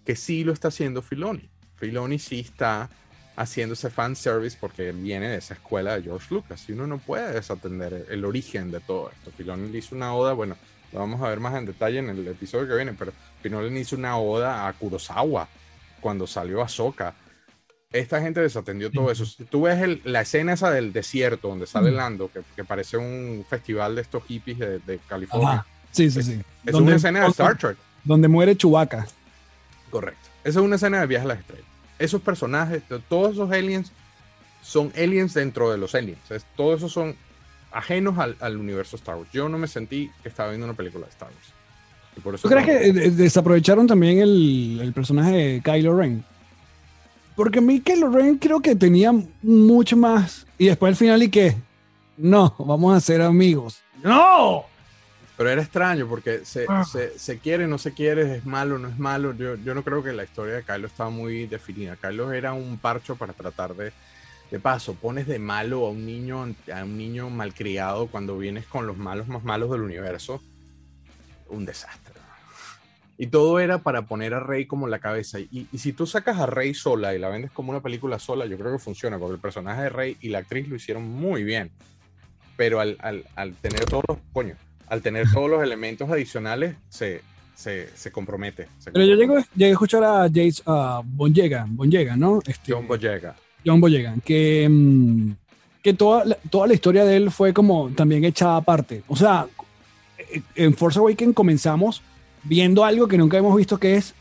Que sí lo está haciendo Filoni. Filoni sí está haciendo ese fan service porque viene de esa escuela de George Lucas y uno no puede desatender el, origen de todo esto. Filoni le hizo una oda, bueno, lo vamos a ver más en detalle en el episodio que viene, pero Filoni hizo una oda a Kurosawa cuando salió Ahsoka. Esta gente desatendió todo eso. Tú ves el- la escena esa del desierto donde sale. Lando, que, que parece un festival de estos hippies de, de California. Ajá. Sí, sí, sí. Es Donde- una escena de Star Trek. Donde muere Chewbacca. Correcto. Esa es una escena de Viaje a las Estrellas. Esos personajes, to- todos esos aliens son aliens dentro de los aliens. Es- todos esos son ajenos al, al universo Star Wars. Yo no me sentí que estaba viendo una película de Star Wars. Y por eso ¿Tú crees que eh, desaprovecharon también el, el personaje de Kylo Ren? porque a mí Kylo Ren creo que tenía mucho más. Y después al final, ¿y qué? No, vamos a ser amigos. ¡No! Pero era extraño porque se, Ah. se, se quiere, no se quiere, es malo, no es malo. Yo, yo no creo que la historia de Kylo estaba muy definida. Kylo era un parcho para tratar de. De paso, pones de malo a un niño, a un niño malcriado cuando vienes con los malos más malos del universo. Un desastre. Y todo era para poner a Rey como la cabeza. Y, y si tú sacas a Rey sola y la vendes como una película sola, yo creo que funciona, porque el personaje de Rey y la actriz lo hicieron muy bien. Pero al, al, al tener todos los, coño, al tener todos los elementos adicionales, se, se, se compromete. se Pero yo compromete. llego, llegué a escuchar a Jace a Bonjega, Bonjega, ¿no? Este, John Boyega. John Boyega, que, mm, que toda, la- toda la historia de él fue como también echada aparte. O sea, en Force Awakens comenzamos viendo algo que nunca hemos visto, que es,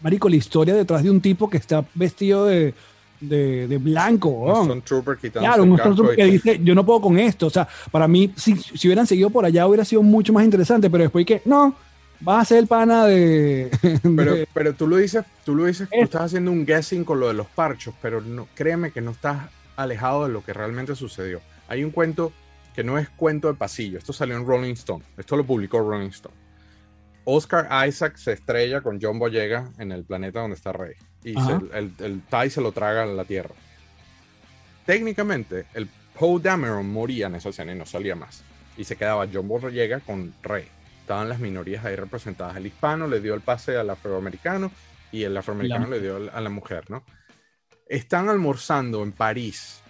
marico, la historia detrás de un tipo que está vestido de, de, de blanco. Un quitándose Claro, un y- que dice, yo no puedo con esto. O sea, para mí, si, si hubieran seguido por allá, hubiera sido mucho más interesante, pero después que, no, vas a ser el pana de... <laughs> Pero, de- pero tú lo dices, tú lo dices, tú Es- estás haciendo un guessing con lo de los parchos, pero no, créeme que no estás alejado de lo que realmente sucedió. Hay un cuento que no es cuento de pasillo, esto salió en Rolling Stone, esto lo publicó Rolling Stone. Oscar Isaac se estrella con John Boyega en el planeta donde está Rey. Y se- el, el TIE se lo traga a la Tierra. Técnicamente, el Poe Dameron moría en esa escena y no salía más. Y se quedaba John Boyega con Rey. Estaban las minorías ahí representadas. El hispano le dio el pase al afroamericano y el afroamericano La- le dio a la mujer, ¿no? Están almorzando en París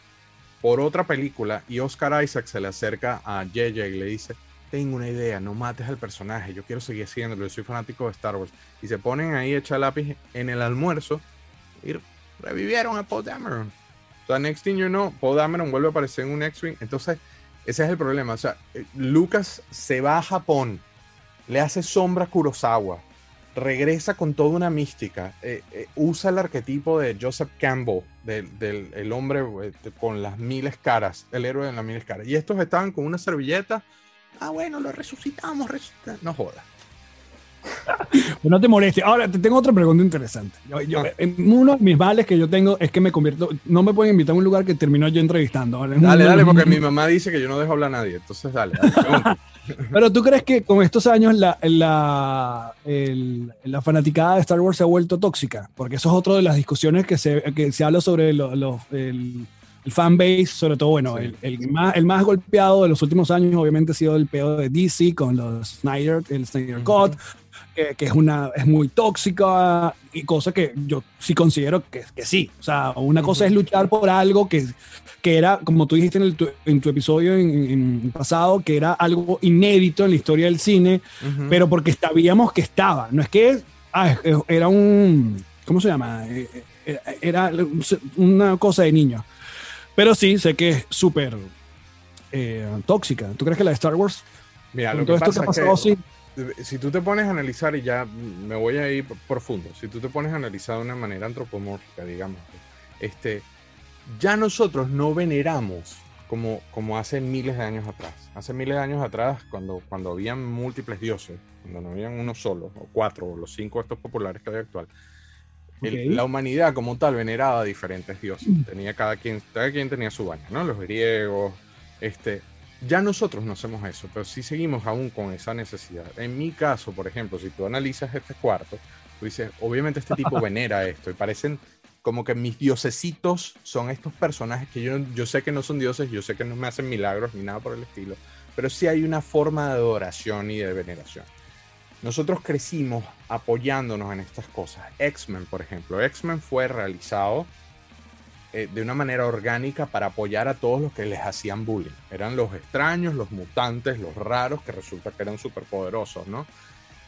por otra película y Oscar Isaac se le acerca a JJ y le dice, tengo una idea, no mates al personaje, yo quiero seguir siguiéndolo, yo soy fanático de Star Wars. Y se ponen ahí a echar lápiz en el almuerzo y revivieron a Paul Dameron. O sea, next thing you know, Paul Dameron vuelve a aparecer en un X-Wing. Entonces, ese es el problema. O sea, eh, Lucas se va a Japón, le hace sombra a Kurosawa, regresa con toda una mística, eh, eh, usa el arquetipo de Joseph Campbell, del, del- el hombre con las miles caras, el héroe de las miles caras. Y estos estaban con una servilleta. Ah, bueno, lo resucitamos, resucitamos. No jodas. No te moleste. Ahora, te tengo otra pregunta interesante. Yo- yo- Ah. en- uno de mis males que yo tengo es que me convierto. No me pueden invitar a un lugar que termino yo entrevistando. Ahora, Dale, dale, porque mi mamá dice que yo no dejo hablar a nadie. Entonces, dale. <laughs> Pero tú crees que con estos años la, la, el- la fanaticada de Star Wars se ha vuelto tóxica? Porque eso es otra de las discusiones que se, que se habla sobre lo- lo- el, el fanbase, sobre todo, bueno, Sí. el, el más, el más golpeado de los últimos años obviamente ha sido el pedo de DC con los Snyder, el Snyder. Cut, que, que es, una, es muy tóxica y cosa que yo sí considero que, que sí. O sea, una cosa Ujú. es luchar por algo que, que era, como tú dijiste en, el tu, en tu episodio en, en pasado, que era algo inédito en la historia del cine, Ujú. pero porque sabíamos que estaba. No es que ah, era un, ¿cómo se llama? Eh, eh, Era una cosa de niño. Pero sí, sé que es súper eh, tóxica. ¿Tú crees que la de Star Wars, Mira, lo que pasa es que sí? si tú te pones a analizar, y ya me voy a ir profundo, si tú te pones a analizar de una manera antropomórfica, digamos, este, ya nosotros no veneramos como, como hace miles de años atrás. Hace miles de años atrás, cuando, cuando habían múltiples dioses, cuando no habían uno solo, o cuatro, o los cinco estos populares que hay actual, el- la humanidad como tal veneraba a diferentes dioses. Tenía cada quien, cada quien tenía su baño, ¿no? Los griegos, este, ya nosotros no hacemos eso, pero sí seguimos aún con esa necesidad. En mi caso, por ejemplo, si tú analizas este cuarto, tú dices, obviamente este tipo <laughs> venera esto y parecen como que mis diosecitos son estos personajes que yo, yo sé que no son dioses, yo sé que no me hacen milagros ni nada por el estilo, pero sí hay una forma de adoración y de veneración. Nosotros crecimos apoyándonos en estas cosas. X-Men, por ejemplo. X-Men fue realizado eh, de una manera orgánica para apoyar a todos los que les hacían bullying. Eran los extraños, los mutantes, los raros, que resulta que eran superpoderosos, ¿no?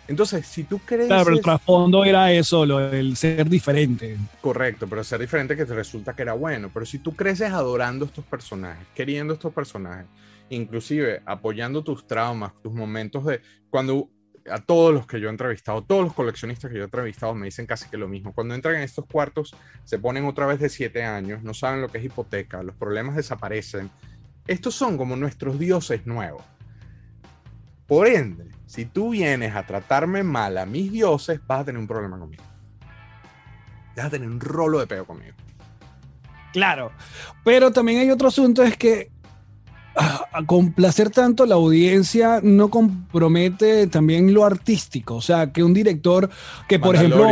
Entonces, si tú crees... Claro, pero el trasfondo era eso, lo, el ser diferente. Correcto, pero ser diferente que te resulta que era bueno. Pero si tú creces adorando estos personajes, queriendo estos personajes, inclusive apoyando tus traumas, tus momentos de cuando a todos los que yo he entrevistado, todos los coleccionistas que yo he entrevistado me dicen casi que lo mismo. Cuando entran en estos cuartos, se ponen otra vez de siete años, no saben lo que es hipoteca, los problemas desaparecen. Estos son como nuestros dioses nuevos. Por ende, si tú vienes a tratarme mal a mis dioses, vas a tener un problema conmigo. Vas a tener un rolo de peo conmigo. Claro, pero también hay otro asunto, es que a complacer tanto la audiencia no compromete también lo artístico. O sea, que un director que, por ejemplo,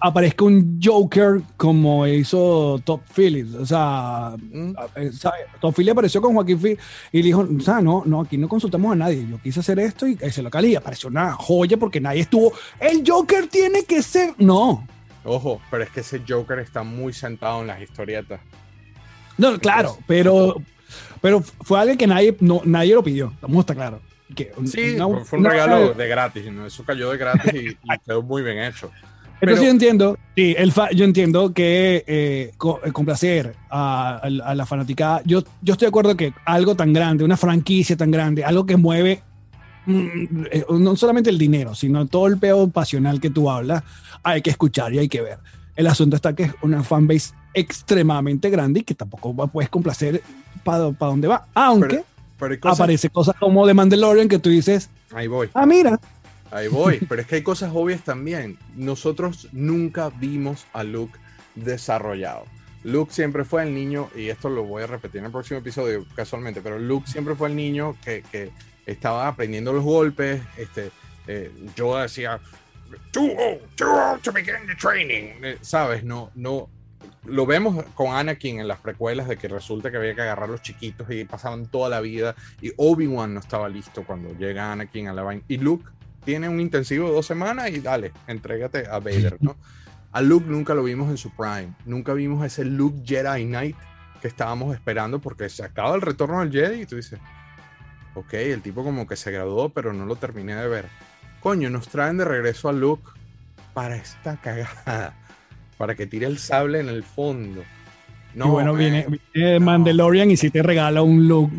aparezca, un Joker como hizo Top Phillips. O sea, mm. eh, Top Phillips apareció con Joaquín Phoenix y dijo, o sea, no, no, aquí no consultamos a nadie. Yo quise hacer esto y se lo calía. Apareció una joya porque nadie estuvo, el Joker tiene que ser... No. Ojo, pero es que ese Joker está muy sentado en las historietas. No, claro, pero, pero fue algo que nadie, no, nadie lo pidió, vamos a estar claro. Que sí, fue un regalo de gratis, eso cayó de gratis y, quedó muy bien hecho. Entonces yo entiendo, sí, el yo entiendo que eh, eh complacer a, a, la fanaticada, yo, yo estoy de acuerdo que algo tan grande, una franquicia tan grande, algo que mueve mm, eh, no solamente el dinero, sino todo el peor pasional que tú hablas, hay que escuchar y hay que ver. El asunto está que es una fanbase extremadamente grande y que tampoco puedes complacer para pa dónde va. Aunque aparece cosas como de Mandalorian que tú dices, ahí voy. Ah, mira. Ahí voy, pero es que hay cosas obvias también. Nosotros nunca vimos a Luke desarrollado. Luke siempre fue el niño, y esto lo voy a repetir en el próximo episodio casualmente, pero Luke siempre fue el niño que, que estaba aprendiendo los golpes. Este, eh, yo decía, too old, too old to begin the training. Eh, ¿Sabes? No, no, lo vemos con Anakin en las precuelas de que resulta que había que agarrar a los chiquitos y pasaban toda la vida y Obi-Wan no estaba listo cuando llega Anakin a la vaina y Luke tiene un intensivo de dos semanas y dale, entrégate a Vader, ¿no? A Luke nunca lo vimos en su prime, nunca vimos ese Luke Jedi Knight que estábamos esperando porque se acaba el retorno del Jedi y tú dices, ok, el tipo como que se graduó pero no lo terminé de ver. Coño, nos traen de regreso a Luke para esta cagada para que tire el sable en el fondo. No, y bueno, viene, Mandalorian y si te regala un look,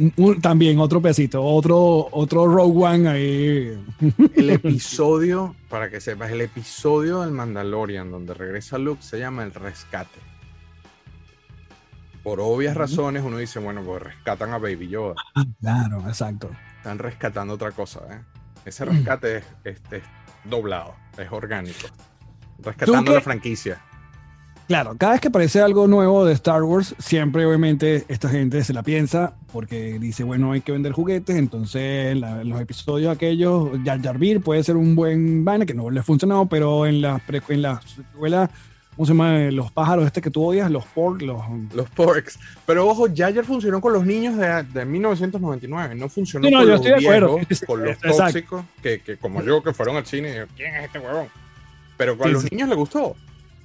también otro pedacito, otro, otro Rogue One ahí. <laughs> El episodio, para que sepas, el episodio del Mandalorian donde regresa Luke se llama El Rescate. Por obvias razones uno dice, bueno, pues rescatan a Baby Yoda. Ah, claro, exacto. Están rescatando otra cosa, ¿eh? Ese rescate es, es, doblado, es orgánico. Rescatando la franquicia. Claro, cada vez que aparece algo nuevo de Star Wars, siempre obviamente esta gente se la piensa porque dice, bueno, hay que vender juguetes, entonces los episodios aquellos, Jar Jar puede ser un buen vaina que no le funcionado, pero en la, en la escuela, ¿cómo se llama? Los pájaros este que tú odias, los porks, los... Los porks. Pero ojo, Jar Jar funcionó con los niños de, de 1999, no funcionó con, los viejos, con los tóxicos, que, que, como yo, que fueron al cine ¿quién es este huevón? Pero con los niños le gustó.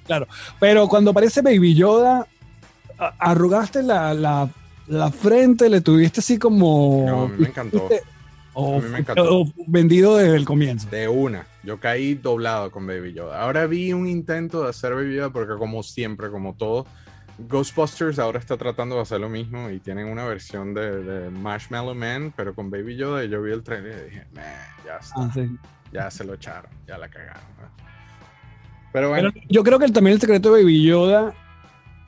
Claro, pero cuando aparece Baby Yoda, arrugaste la, la, la frente, le tuviste así como... No, a mí me encantó. O, vendido desde el comienzo. De una. Yo caí doblado con Baby Yoda. Ahora vi un intento de hacer Baby Yoda porque como siempre, como todo, Ghostbusters ahora está tratando de hacer lo mismo y tienen una versión de, Marshmallow Man, pero con Baby Yoda y yo vi el trailer y dije, ya está. Ah, ya se lo echaron, ya la cagaron. Pero bueno. yo creo que también el secreto de Baby Yoda,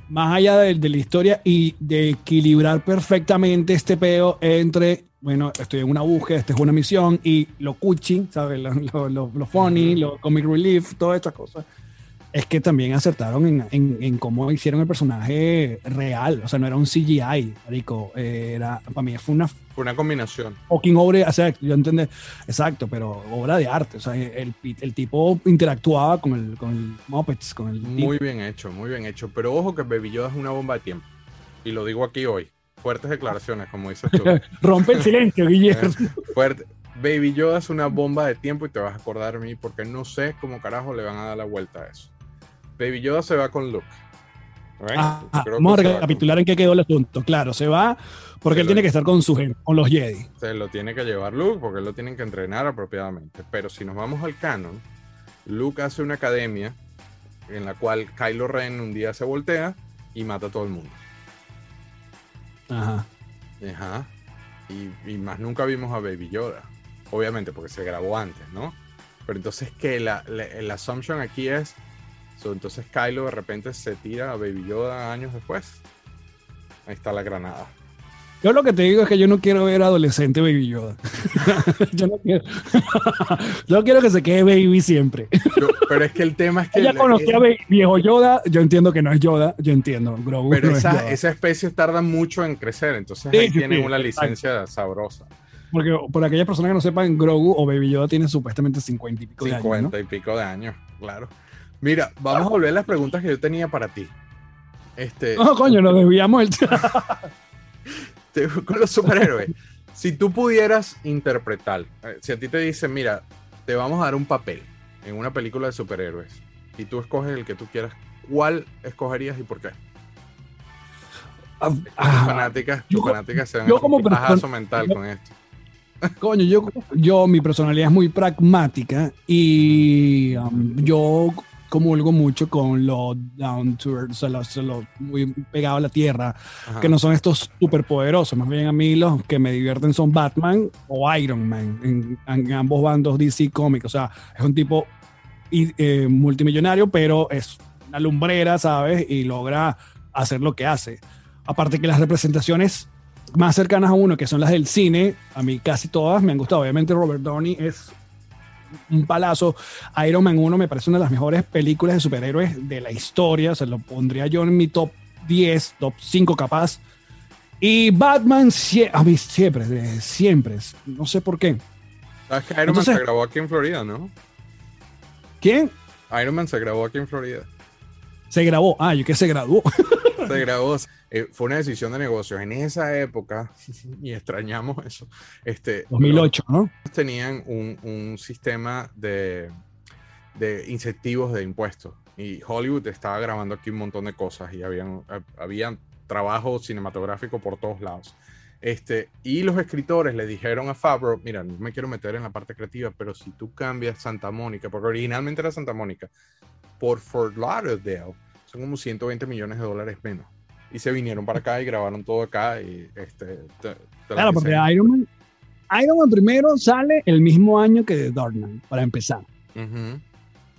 más allá de, la historia y de equilibrar perfectamente este peo entre, bueno, estoy en una búsqueda, esta es una misión, y lo cuchi, ¿sabes? Lo, lo, lo funny, lo comic relief, todas estas cosas es que también acertaron en, en, en, cómo hicieron el personaje real. O sea, no era un CGI, rico. Era, para mí fue una... Fue una combinación. Fucking obra, o sea, yo entendí, exacto, pero obra de arte. O sea, el, el tipo interactuaba con el, con el Muppets, con el... Muy bien hecho, muy bien hecho. Pero ojo que Baby Yoda es una bomba de tiempo. Y lo digo aquí hoy. Fuertes declaraciones, como dices tú. <laughs> Rompe el silencio, Guillermo. <laughs> Fuerte. Baby Yoda es una bomba de tiempo y te vas a acordar de mí porque no sé cómo carajo le van a dar la vuelta a eso. Baby Yoda se va con Luke. Ah, vamos a recapitular en qué quedó el asunto. Claro, se va porque él tiene que estar con su gente, con los Jedi. Se lo tiene que llevar Luke porque él lo tienen que entrenar apropiadamente. Pero si nos vamos al canon, Luke hace una academia en la cual Kylo Ren un día se voltea y mata a todo el mundo. Ajá. Ajá. Y, más nunca vimos a Baby Yoda. Obviamente, porque se grabó antes, ¿no? Pero entonces que la, la, la assumption aquí es entonces Kylo de repente se tira a Baby Yoda años después. Ahí está la granada. Yo lo que te digo es que yo no quiero ver adolescente Baby Yoda. <laughs> yo no quiero. <laughs> yo quiero que se quede Baby siempre. Yo- pero es que el tema es que. <laughs> Ella conocía a viejo Yoda. Yo entiendo que no es Yoda. Yo entiendo. Grogu Pero no es esa, Yoda. esa especie tarda mucho en crecer, entonces Sí, ahí sí, tienen sí, una licencia sabrosa. Porque por aquellas personas que no sepan, Grogu o Baby Yoda tiene supuestamente 50 y pico de años. 50 y pico de años, claro. Mira, vamos a volver a las preguntas que yo tenía para ti. Este, ¿no? Coño, nos desviamos el. <laughs> te- con los superhéroes. si tú pudieras interpretar, eh, si a ti te dicen, mira, te vamos a dar un papel en una película de superhéroes y tú escoges el que tú quieras, ¿cuál escogerías y por qué? Tus Ah, fanáticas, yo- fanáticas se yo como un persona- mental yo- con esto. Coño, yo, yo, mi personalidad es muy pragmática y um, yo comulgo mucho con lo down to earth, o sea, lo, o lo muy pegado a la tierra, Ajá. que no son estos superpoderosos. Más bien a mí los que me divierten son Batman o Iron Man en, en ambos bandos DC Comics. O sea, es un tipo eh, multimillonario, pero es una lumbrera, ¿sabes? Y logra hacer lo que hace. Aparte que las representaciones más cercanas a uno, que son las del cine, a mí casi todas me han gustado. Obviamente Robert Downey es un palazo. Iron Man 1 me parece una de las mejores películas de superhéroes de la historia. Se lo pondría yo en mi top 10, top 5 capaz. Y Batman, a mí siempre, siempre. No sé por qué. ¿Sabes que Iron Entonces- Man se grabó aquí en Florida, no? ¿Quién? Iron Man se grabó aquí en Florida. Se grabó. Ah, yo que se graduó. <laughs> Se grabó. eh, fue una decisión de negocios. En esa época, <laughs> y extrañamos eso, este, 2008, ¿no? tenían un, un sistema de, de incentivos de impuestos. Y Hollywood estaba grabando aquí un montón de cosas y habían, hab- habían trabajo cinematográfico por todos lados. Este, y los escritores le dijeron a Favreau, mira, no me quiero meter en la parte creativa, pero si tú cambias Santa Mónica, porque originalmente era Santa Mónica, por Fort Lauderdale, son como 120 millones de dólares menos. Y se vinieron para acá y grabaron todo acá y este... te- te la Claro, porque. Iron Man, Iron Man primero sale el mismo año que The Dark Knight, para empezar.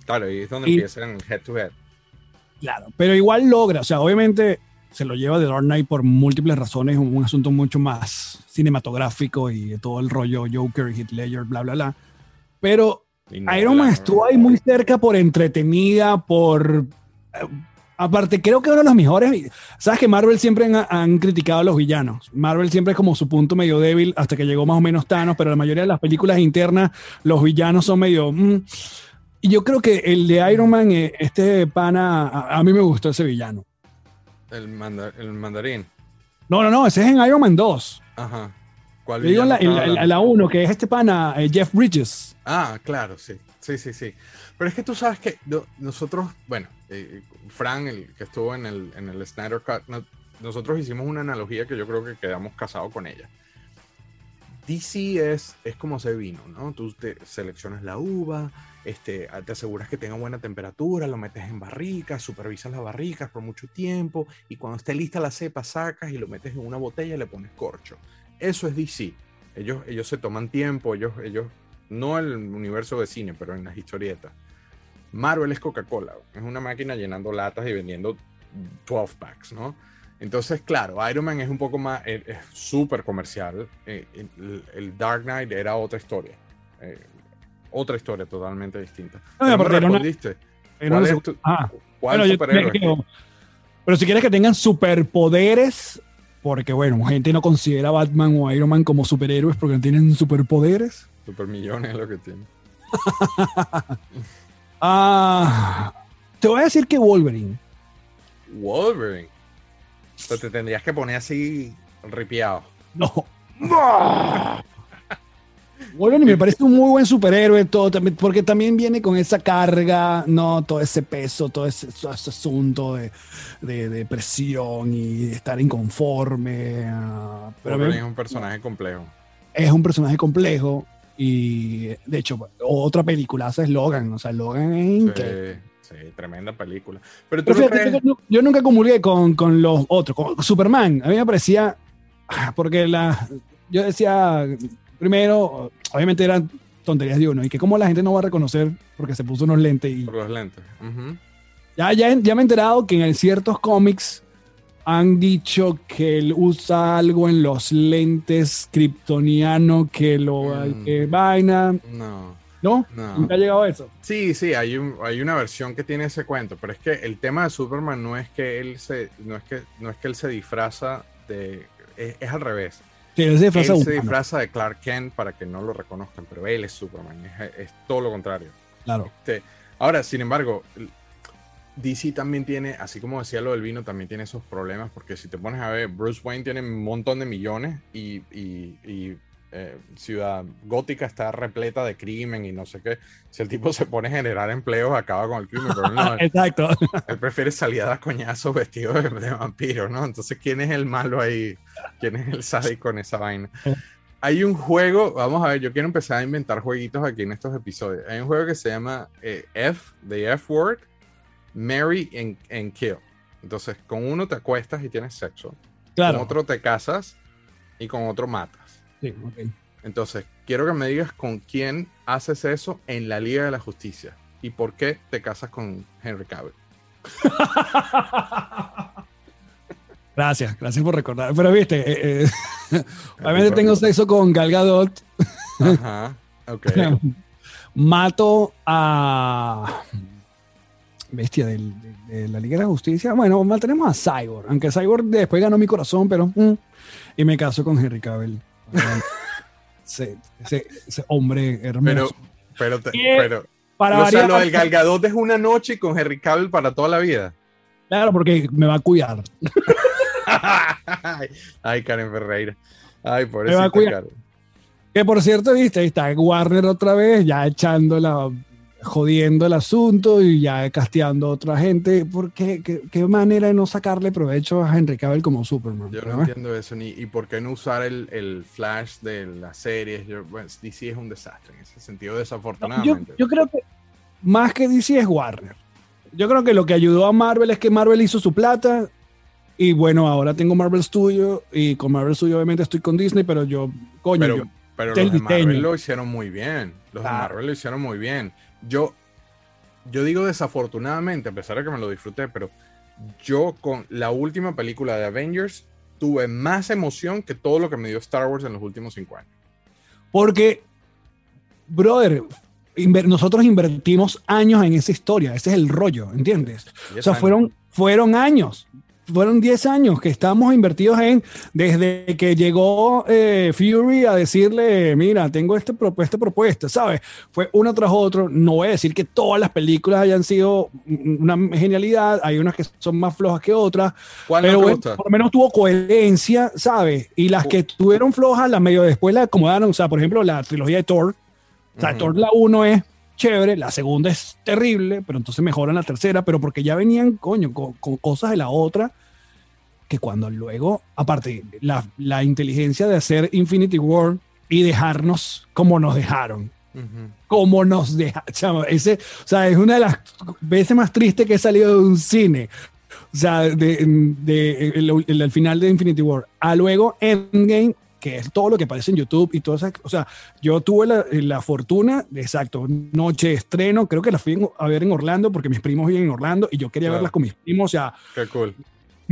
Claro, y es donde Y- empiezan head to head. Claro, pero igual logra, o sea, obviamente se lo lleva The Dark Knight por múltiples razones, un, un asunto mucho más cinematográfico y todo el rollo Joker, Heath Ledger, bla, bla, bla. Pero no, Iron Man estuvo ahí muy cerca por entretenida, por... aparte, creo que uno de los mejores... Sabes que Marvel siempre han, han criticado a los villanos. Marvel siempre es como su punto medio débil hasta que llegó más o menos Thanos, pero la mayoría de las películas internas, los villanos son medio... mm. Y yo creo que el de Iron Man, eh, este pana, a, a mí me gustó ese villano. El, manda- el mandarín. No, no, no, ese es en Iron Man 2. Ajá. ¿Cuál Yo digo la, la- 1, que es este pana, eh, Jeff Bridges. Ah, claro, sí. Sí, sí, sí. Pero es que tú sabes que no- nosotros, bueno, eh, Fran, el que estuvo en el, en el Snyder Cut, no- nosotros hicimos una analogía que yo creo que quedamos casados con ella. DC es, es como ese vino, ¿no? Tú te seleccionas la uva, este, te aseguras que tenga buena temperatura, lo metes en barricas, supervisas las barricas por mucho tiempo y cuando esté lista la cepa sacas y lo metes en una botella y le pones corcho. Eso es DC. Ellos, ellos se toman tiempo, ellos, ellos, no el universo de cine, pero en las historietas. Marvel es Coca-Cola, es una máquina llenando latas y vendiendo 12 packs, ¿no? Entonces, claro, Iron Man es un poco más, es es súper comercial. eh, El, el Dark Knight era otra historia. eh, otra historia totalmente distinta. No, me una- ¿Cuál es tu- Ah, ¿Cuál bueno, superhéroe? pero si quieres que tengan superpoderes, porque bueno, gente no considera a Batman o Iron Man como superhéroes porque no tienen superpoderes. Supermillones es lo que tiene. <laughs> Ah, te voy a decir que Wolverine. Wolverine. O sea, te tendrías que poner así ripiado. No. <laughs> <laughs> Wolverine me parece un muy buen superhéroe, todo, porque también viene con esa carga, no todo ese peso, todo ese, todo ese asunto de, de, de presión y estar inconforme. ah, pero Wolverine es un personaje complejo. es un personaje complejo y de hecho otra película es Logan, o sea, Logan es increíble. Sí, sí, tremenda película. Pero tú Pero no crees... yo, yo nunca comulgué con, con los otros, con Superman. A mí me parecía, ah, porque la, yo decía, primero, obviamente eran tonterías de uno, y que cómo la gente no va a reconocer porque se puso unos lentes. Y Por los lentes. Ya, ya, ya me he enterado que en ciertos cómics han dicho que él usa algo en los lentes kryptoniano que lo Mm. que vaina. No. ¿No? No. Nunca ha llegado a eso. Sí, sí, hay, un- hay una versión que tiene ese cuento, pero es que el tema de Superman no es que él se, no es que, no es que él se disfraza de, es, es al revés. Sí, él se disfraza él de se humano, disfraza de Clark Kent para que no lo reconozcan, pero él es Superman, es, es todo lo contrario. Claro. Este, ahora, sin embargo, DC también tiene, así como decía lo del vino, también tiene esos problemas, porque si te pones a ver, Bruce Wayne tiene un montón de millones y, y- y, eh, Ciudad Gótica está repleta de crimen y no sé qué. Si el tipo se pone a generar empleos, acaba con el crimen, pero no, él, <laughs> Exacto. él prefiere salir a dar coñazos vestido de, de vampiro, ¿no? Entonces, ¿quién es el malo ahí? ¿Quién es el sádico en esa vaina? Hay un juego, vamos a ver, yo quiero empezar a inventar jueguitos aquí en estos episodios. Hay un juego que se llama eh, F, The F Word, Marry and, and Kill. Entonces, con uno te acuestas y tienes sexo. Claro. Con otro te casas y con otro matas. Sí. Entonces, quiero que me digas con quién haces eso en la Liga de la Justicia y por qué te casas con Henry Cavill. <laughs> Gracias, gracias por recordar. Pero viste, eh, eh, <laughs> obviamente tengo sexo con Gal Gadot. Ajá, ok. <laughs> Mato a. Bestia del- de, de la Liga de la Justicia. Bueno, mantenemos a Cyborg. Aunque Cyborg después ganó mi corazón, pero. mm, y me caso con Henry Cavill. <laughs> ese, ese- ese hombre Pero, hermoso. pero, te- ¿Qué? pero, Para o sea, lo del Galgadot es una noche con Henry Cavill para toda la vida. Claro, porque me va a cuidar. <laughs> Ay, Karen Ferreira. Ay, Me va a pobrecita cuidar. Karen. Que por cierto, viste, ahí está Warner otra vez, ya echando la. Jodiendo el asunto y ya casteando a otra gente. ¿Por qué? ¿Qué, manera de no sacarle provecho a Henry Cavill como Superman? Yo no entiendo eso, ni y por qué no usar el, el flash de las series. Yo, bueno, DC es un desastre en ese sentido, desafortunadamente. yo creo que más que DC es Warner. Yo creo que lo que ayudó a Marvel es que Marvel hizo su plata. Y bueno, ahora tengo Marvel Studio. Y con Marvel Studio, obviamente, estoy con Disney. Pero yo, coño, pero yo- pero los de Marvel lo hicieron muy bien. Los de Marvel lo hicieron muy bien. Yo, yo digo desafortunadamente, a pesar de que me lo disfruté, pero yo con la última película de Avengers tuve más emoción que todo lo que me dio Star Wars en los últimos cinco años. Porque, brother, inver- nosotros invertimos años en esa historia. Ese es el rollo, ¿entiendes? O sea, años. fueron, fueron años. Fueron 10 años que estamos invertidos en, desde que llegó eh, Fury a decirle, mira, tengo este, pro- esta propuesta, ¿sabes? Fue uno tras otro. No voy a decir que todas las películas hayan sido una genialidad, hay unas que son más flojas que otras, ¿Cuál pero no bueno, por lo menos tuvo coherencia, ¿sabes? Y las que tuvieron flojas, las medio después la acomodaron, o sea, por ejemplo, la trilogía de Thor, o sea, Ujú. Thor la 1 es chévere, la segunda es terrible, pero entonces mejoran la tercera, pero porque ya venían, coño, con, con cosas de la otra, que cuando luego, aparte, la, la inteligencia de hacer Infinity War y dejarnos como nos dejaron, Ujú. como nos dejaron, ese, o sea, es una de las veces más tristes que he salido de un cine. O sea, de, de- el, el- el final de Infinity War. A luego Endgame, que es todo lo que aparece en YouTube y todo eso. O sea, yo tuve la, la fortuna, exacto, noche de estreno, creo que la fui a ver en Orlando porque mis primos viven en Orlando y yo quería Claro. verlas con mis primos. O sea, Qué cool.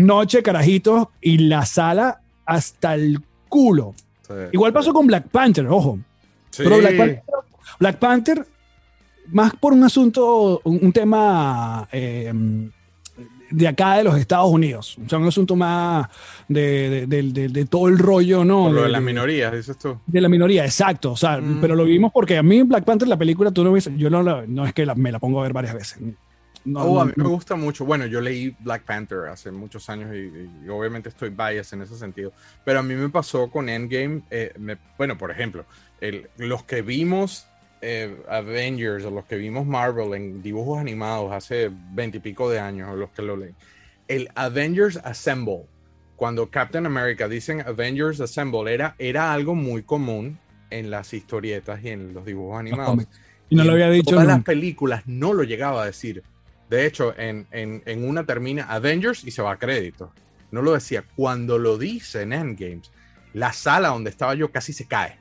Noche, carajitos y la sala hasta el culo. Sí, Igual sí. pasó con Black Panther, ojo. Sí. Pero Black Panther, Black Panther, más por un asunto, un, un tema eh, de acá de los Estados Unidos. O sea, un asunto más de, de- de- de- de todo el rollo, ¿no? Por lo de, las minorías, dices tú. de la minoría, exacto. O sea, Mm. pero lo vimos porque a mí Black Panther, la película, tú no ves, yo no, la- no es que la- me la pongo a ver varias veces. No, Oh, no, a mí me gusta mucho. Bueno, yo leí Black Panther hace muchos años y, y obviamente estoy biased en ese sentido. Pero a mí me pasó con Endgame. eh, me- bueno, por ejemplo, el- los que vimos eh, Avengers o los que vimos Marvel en dibujos animados hace veintipico de años, o los que lo leen, el Avengers Assemble, cuando Captain America dicen Avengers Assemble, era, era algo muy común en las historietas y en los dibujos animados. Y no lo en había dicho Todas las películas no lo llegaba a decir. De hecho, en, en- en una termina Avengers y se va a crédito. No lo decía. Cuando lo dice en Endgames, la sala donde estaba yo casi se cae.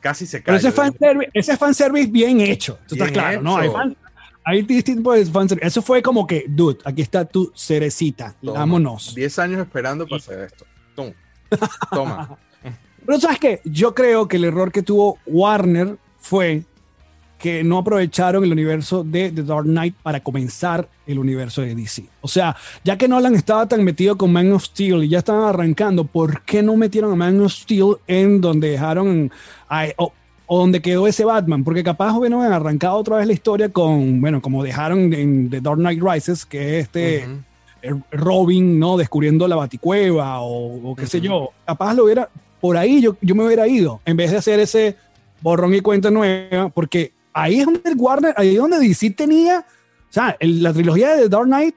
Casi se cae. Pero ese fanservice, ese fanservice bien hecho. Tú estás claro, ¿no? Hay, fan- hay distintos fanservice. Eso fue como que, dude, aquí está tu cerecita, Toma. vámonos. 10 años esperando para hacer esto. Tum. Toma. <laughs> Pero sabes qué, yo creo que el error que tuvo Warner fue que no aprovecharon el universo de The Dark Knight para comenzar el universo de DC. O sea, ya que Nolan estaba tan metido con Man of Steel y ya estaban arrancando, ¿por qué no metieron a Man of Steel en donde dejaron a- o, o donde quedó ese Batman? Porque capaz hubieran arrancado otra vez la historia con, bueno, como dejaron en The Dark Knight Rises, que es este Ujú. eh, Robin, ¿no? Descubriendo la baticueva o, o qué sé Ujú. yo. Capaz lo hubiera, por ahí yo, yo me hubiera ido, en vez de hacer ese borrón y cuenta nueva, porque ahí es donde el Warner, ahí es donde DC tenía, o sea, el- la trilogía de The Dark Knight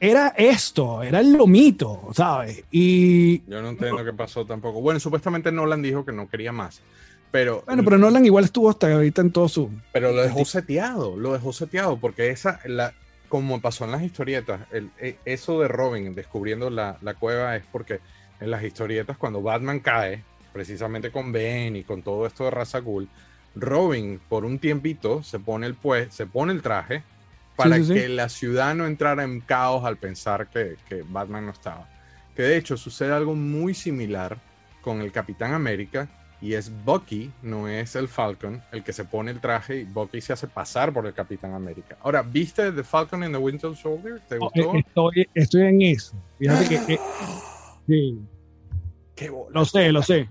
era esto, era el lomito, ¿sabes? Y Yo no entiendo qué pasó tampoco. Bueno, supuestamente Nolan dijo que no quería más. Pero, bueno, pero Nolan igual estuvo hasta ahorita en todo su... pero lo dejó seteado, lo dejó seteado, porque esa, la, como pasó en las historietas, el, e- eso de Robin descubriendo la, la cueva es porque en las historietas, cuando Batman cae, precisamente con Ben y con todo esto de Ra's al Ghul, Robin por un tiempito se pone el, pues, se pone el traje para sí, sí. que la ciudad no entrara en caos al pensar que, que Batman no estaba. Que de hecho sucede algo muy similar con el Capitán América y es Bucky, no es el Falcon, el que se pone el traje y Bucky se hace pasar por el Capitán América. Ahora, ¿viste The Falcon and the Winter Soldier? ¿Te Oh, gustó? eh, Estoy, estoy en eso. Fíjate que... eh, <gasps> sí. Qué bola. Lo sé, lo sé.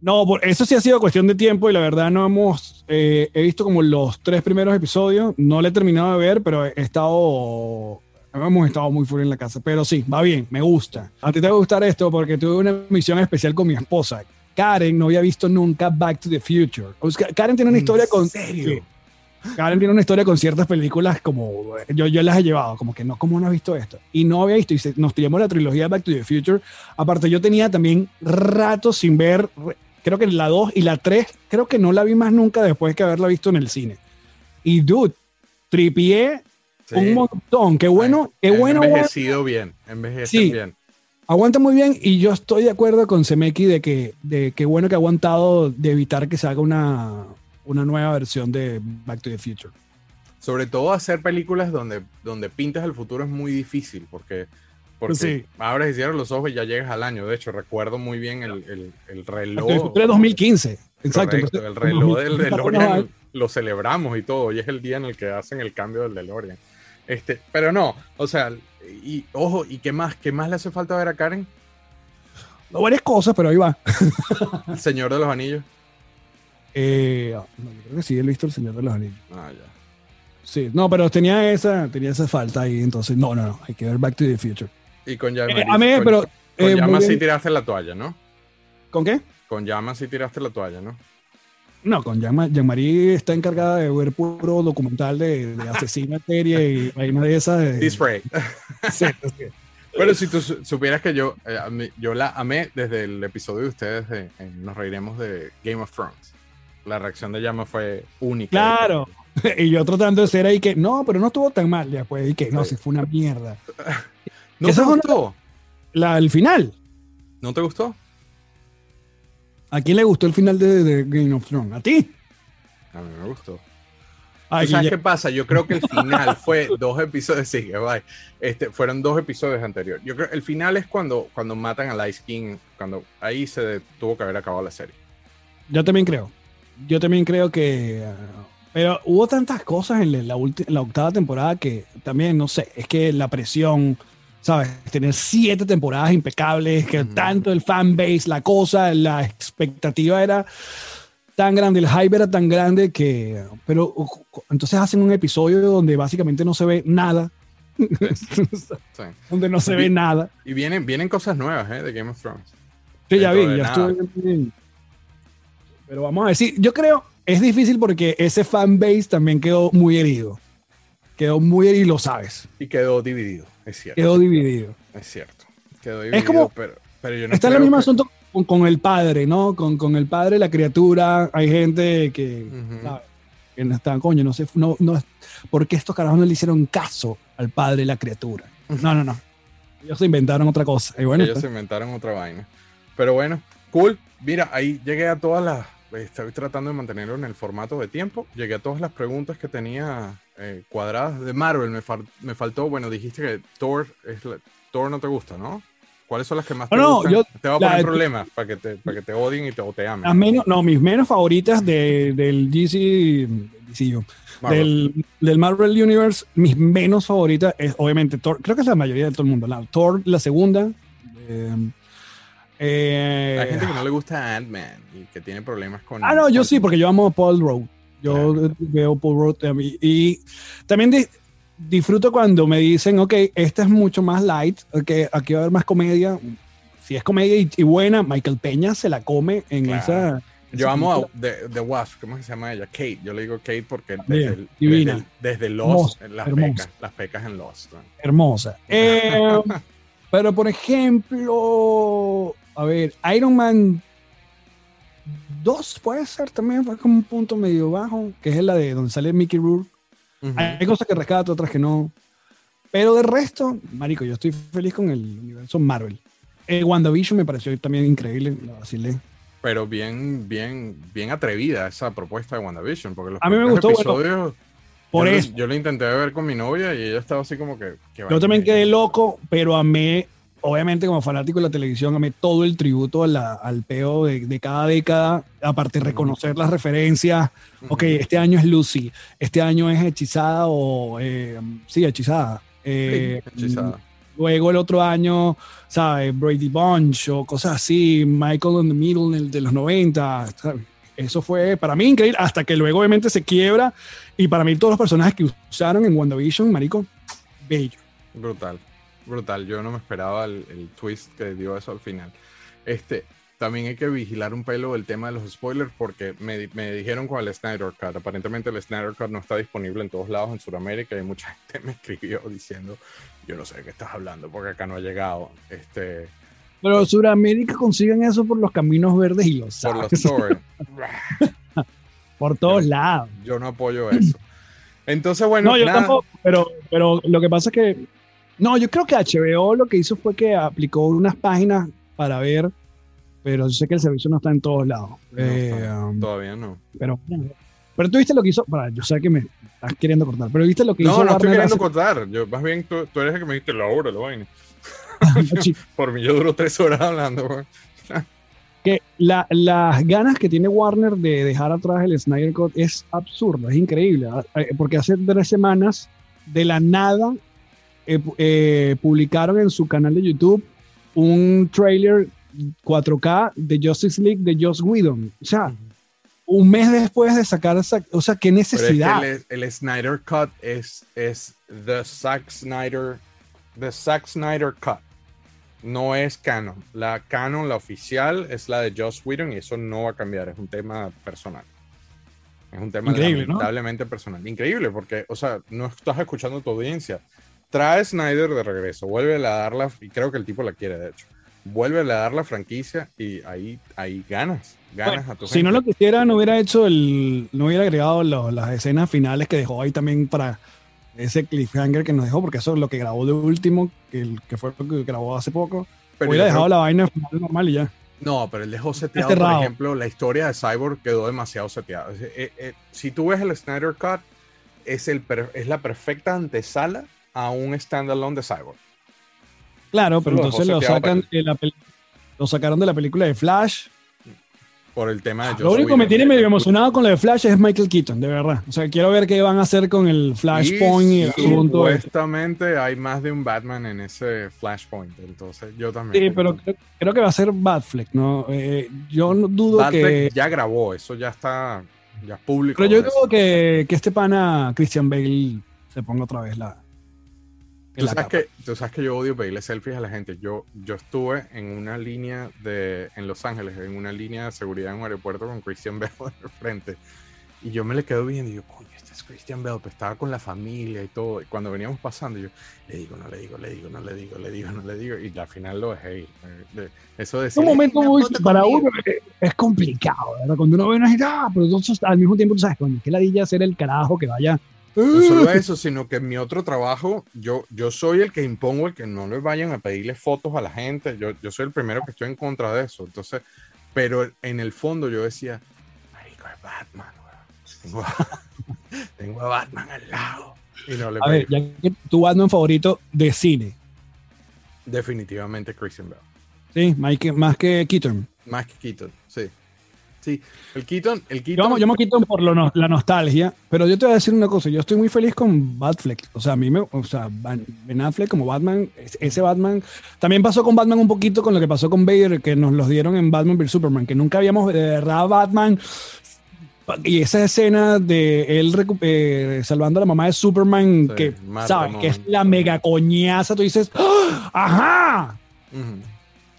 No, eso sí ha sido cuestión de tiempo y la verdad no hemos, eh, he visto como los tres primeros episodios, no le he terminado de ver, pero he estado, hemos estado muy fuera en la casa, pero sí, va bien, me gusta. A ti te va a gustar esto porque tuve una misión especial con mi esposa. Karen no había visto nunca Back to the Future. Karen tiene una ¿En historia con... serio? Karen tiene una historia con ciertas películas como yo, yo las he llevado, como que no, ¿cómo no has visto esto? Y no había visto, y se- nos tiramos la trilogía Back to the Future. Aparte, yo tenía también ratos sin ver, creo que la 2 y la 3, creo que no la vi más nunca después que haberla visto en el cine. Y dude, tripié Sí. un montón. Qué bueno, qué bueno. Envejecido bien, envejecen Sí. bien. Aguanta muy bien y yo estoy de acuerdo con Semeki de que, de que bueno que ha aguantado de evitar que se haga una, una nueva versión de Back to the Future. Sobre todo hacer películas donde, donde pintas el futuro es muy difícil porque, porque Sí. abres y cierras los ojos y ya llegas al año. De hecho, recuerdo muy bien el, el, el reloj. El futuro de 2015. Exacto. Correcto, el reloj del 2015 DeLorean lo celebramos y todo. Y es el día en el que hacen el cambio del DeLorean. Este, pero no, o sea, y ojo, ¿y qué más? ¿Qué más le hace falta ver a Karen? No, varias cosas, pero ahí va. El Señor de los Anillos. Eh, no, yo creo que sí, he visto El Señor de los Anillos. Ah, ya. Sí, no, pero tenía esa, tenía esa falta ahí, entonces, no, no, no, hay que ver Back to the Future. Y con Eh, Llamas. a mí, pero... con eh, Llamas sí tiraste la toalla, ¿no? ¿Con qué? Con Llamas sí tiraste la toalla, ¿no? No, con Jean- Jean-Marie está encargada de ver puro documental de, de asesino en serie y <laughs> vaina de esa. De, Display. Sí, sí. Bueno, si tú su- supieras que yo, eh, yo la amé desde el episodio de ustedes de eh, Nos Reiremos de Game of Thrones. La reacción de Llama fue única. Claro. <laughs> Y yo tratando de ser ahí que, no, pero no estuvo tan mal. Después y que, no, Sí. sí fue una mierda. <laughs> ¿No te gustó? La, el final. ¿No te gustó? ¿A quién le gustó el final de, de Game of Thrones? ¿A ti? A mí me gustó. Ay, ¿Tú ¿Sabes qué pasa? Yo creo que el final fue dos episodios, <laughs> sí, que bye. Este, fueron dos episodios anteriores. Yo creo el final es cuando, cuando matan a Light King, cuando ahí se tuvo que haber acabado la serie. Yo también creo. Yo también creo que. ah, pero hubo tantas cosas en la, la octava temporada que también, no sé, es que la presión, ¿sabes? Tener siete temporadas impecables, que tanto el fanbase, la cosa, la expectativa era tan grande, el hype era tan grande que. Pero uh, entonces hacen un episodio donde básicamente no se ve nada. Sí. <laughs> donde no se ve nada. Y vienen, vienen cosas nuevas ¿eh? de Game of Thrones. Sí, ya vi, ya nada. estuve bien. Pero vamos a decir, yo creo, es difícil porque ese fanbase también quedó muy herido. Quedó muy herido lo sabes. Y quedó dividido, es cierto. Quedó dividido. Es cierto. Quedó dividido, como- pero, pero yo no Está en el mismo que- asunto con, con el padre, ¿no? Con, con el padre, la criatura. Hay gente que, que no están, coño, no sé, no, no, ¿por qué estos carajos no le hicieron caso al padre la criatura? No, no, no. Ellos se inventaron otra cosa. Y bueno, ellos pues, se inventaron otra vaina. Pero bueno, cool. Mira, ahí llegué a todas las. Estoy tratando de mantenerlo en el formato de tiempo. Llegué a todas las preguntas que tenía eh, cuadradas de Marvel. Me, fal- me faltó, bueno, dijiste que Thor, es la- Thor no te gusta, ¿no? ¿Cuáles son las que más te No, gustan? yo- te va a la- poner problemas para que te, para que te odien y te, o te amen. Las menos, no, mis menos favoritas de, del DC, DC yo, Marvel. del, del Marvel Universe, mis menos favoritas es obviamente Thor, creo que es la mayoría de todo el mundo. La, Thor, la segunda. eh, eh, Hay gente que no le gusta Ant-Man y que tiene problemas con. ah, no, yo con- sí, porque yo amo a Paul Rudd. Yo veo Paul Rudd a mí. Y también di- disfruto cuando me dicen, ok, esta es mucho más light, ok, aquí va a haber más comedia. Si es comedia y, y buena, Michael Peña se la come en Claro. esa. Yo amo a. The, The Wasp, ¿cómo se llama ella? Kate. Yo le digo Kate porque desde, Bien, divina. desde, desde Lost, Hermosa, las pecas, las pecas en Lost. ¿no? hermosa. <laughs> Eh, pero por ejemplo, a ver, Iron Man 2 puede ser también, fue como un punto medio bajo, que es la de donde sale Mickey Rourke. Hay cosas que rescato, otras que no. Pero de resto, marico, yo estoy feliz con el universo Marvel. Eh, WandaVision me pareció también increíble, la vacilé. Pero bien, bien, bien atrevida esa propuesta de WandaVision, porque los A mí me gustó, bueno, episodios, Por yo, lo- eso, yo lo intenté ver con mi novia y ella estaba así como que... que yo también quedé loco, pero amé, obviamente como fanático de la televisión, amé todo el tributo a la- al peo de, de cada década, aparte de reconocer las referencias. Ok, este año es Lucy, este año es Hechizada o... eh, sí, Hechizada. Eh, Sí, hechizada. Luego el otro año, ¿sabes? Brady Bunch o cosas así, Michael in the Middle el de los 90. ¿sabes? Eso fue para mí increíble, hasta que luego obviamente se quiebra. Y para mí todos los personajes que usaron en WandaVision, marico, bello. Brutal, brutal. Yo no me esperaba el, el twist que dio eso al final. Este, también hay que vigilar un pelo el tema de los spoilers porque me, me dijeron con el Snyder Cut. Aparentemente el Snyder Cut no está disponible en todos lados en Sudamérica y mucha <laughs> gente me escribió diciendo, yo no sé de qué estás hablando porque acá no ha llegado. Este, Pero Sudamérica consiguen eso por los caminos verdes y los por los sabes, <laughs> torrents. por todos lados. Yo no apoyo eso. Entonces, bueno, No, yo nada. tampoco, pero, pero lo que pasa es que. No, yo creo que HBO lo que hizo fue que aplicó unas páginas para ver, pero yo sé que el servicio no está en todos lados. No, Eh, um, todavía no. pero, pero tú viste lo que hizo. Para, yo sé que me estás queriendo cortar, pero viste lo que hizo. No, no estoy queriendo hace- cortar. Yo, más bien tú, tú eres el que me dijiste la hora, la vaina. No, chico, <laughs> Por mí yo duro tres horas hablando. que la- las ganas que tiene Warner de dejar atrás el Snyder Cut es absurda, es increíble. eh, Porque hace tres semanas, de la nada, eh, eh, publicaron en su canal de YouTube un trailer 4K de Justice League de Joss Whedon. O sea, un mes después de sacar esa. O sea, qué Pero es que necesidad. el, el Snyder Cut es, es the Zack Snyder, the Zack Snyder Cut. No es canon. La canon, la oficial, es la de Joss Whedon y eso no va a cambiar. Es un tema personal. Es un tema Increíble, ¿no? lamentablemente personal. Increíble, porque, o sea, no estás escuchando tu audiencia. Trae Snyder de regreso, vuelve a darla, y creo que el tipo la quiere, de hecho. Vuelve a dar la franquicia y ahí, ahí ganas. Ganas a tu si no lo quisiera, no hubiera hecho el. No hubiera agregado lo- las escenas finales que dejó ahí también para ese cliffhanger que nos dejó, porque eso es lo que grabó de último, que, el- que fue lo que grabó hace poco. Pero hubiera creo dejado la vaina final normal y ya. No, pero él dejó seteado, por ejemplo, la historia de Cyborg quedó demasiado seteada. Eh, eh, si tú ves el Snyder Cut, es, el per- es la perfecta antesala a un standalone de Cyborg. Claro, pero entonces lo sacan de la lo sacaron de la película de Flash. Por el tema de Joss Lo único que me tiene medio emocionado con lo de Flash es Michael Keaton, de verdad. O sea, quiero ver qué van a hacer con el Flashpoint y, el asunto. ese. supuestamente hay más de un Batman en ese Flashpoint. Entonces, yo también. Sí, pero creo, creo que va a ser Batfleck, ¿no? Eh, yo no dudo Batfleck que. ya grabó, eso ya está ya es público. Pero yo dudo que, que este pana Christian Bale se ponga otra vez la. Tú sabes, que, tú sabes que yo odio pedirle selfies a la gente. Yo, yo estuve en una línea de, en Los Ángeles, en una línea de seguridad en un aeropuerto con Christian Bale <laughs> de frente. Y yo me le quedo viendo y yo, coño, este es Christian Bale, pues estaba con la familia y todo. Y cuando veníamos pasando, yo le digo, no le digo, le digo, no le digo, le digo, no le digo. Y al final lo dejé ir. Eh, Eso de Es un momento muy, para uno es, es complicado, ¿verdad? Cuando uno ve una gente, ah, pero entonces al mismo tiempo tú sabes, coño, qué ladilla hacer el carajo que vaya. No solo eso, sino que en mi otro trabajo, yo, yo soy el que impongo el que no le vayan a pedirle fotos a la gente. Yo, yo soy el primero que estoy en contra de eso. Entonces, pero en el fondo yo decía, marico, es Batman, weón". Tengo <laughs> a Batman al lado. Y no le A ver, ya que tu Batman favorito de cine. Definitivamente Christian Bale. Sí, más que, más que Keaton. Más que Keaton, sí. Sí, el Keaton, el Yo, Keaton. yo me Keaton por lo no- la nostalgia, pero yo te voy a decir una cosa, yo estoy muy feliz con Batfleck. O sea, a mí me, o sea, Ben Affleck como Batman, es- ese Batman, también pasó con Batman un poquito con lo que pasó con Vader, que nos los dieron en Batman vs Superman, que nunca habíamos de verdad Batman y esa escena de él eh, salvando a la mamá de Superman, Sí, que sabes que es la mega coñaza, tú dices, ¡Ah! ¡ajá! Ujú.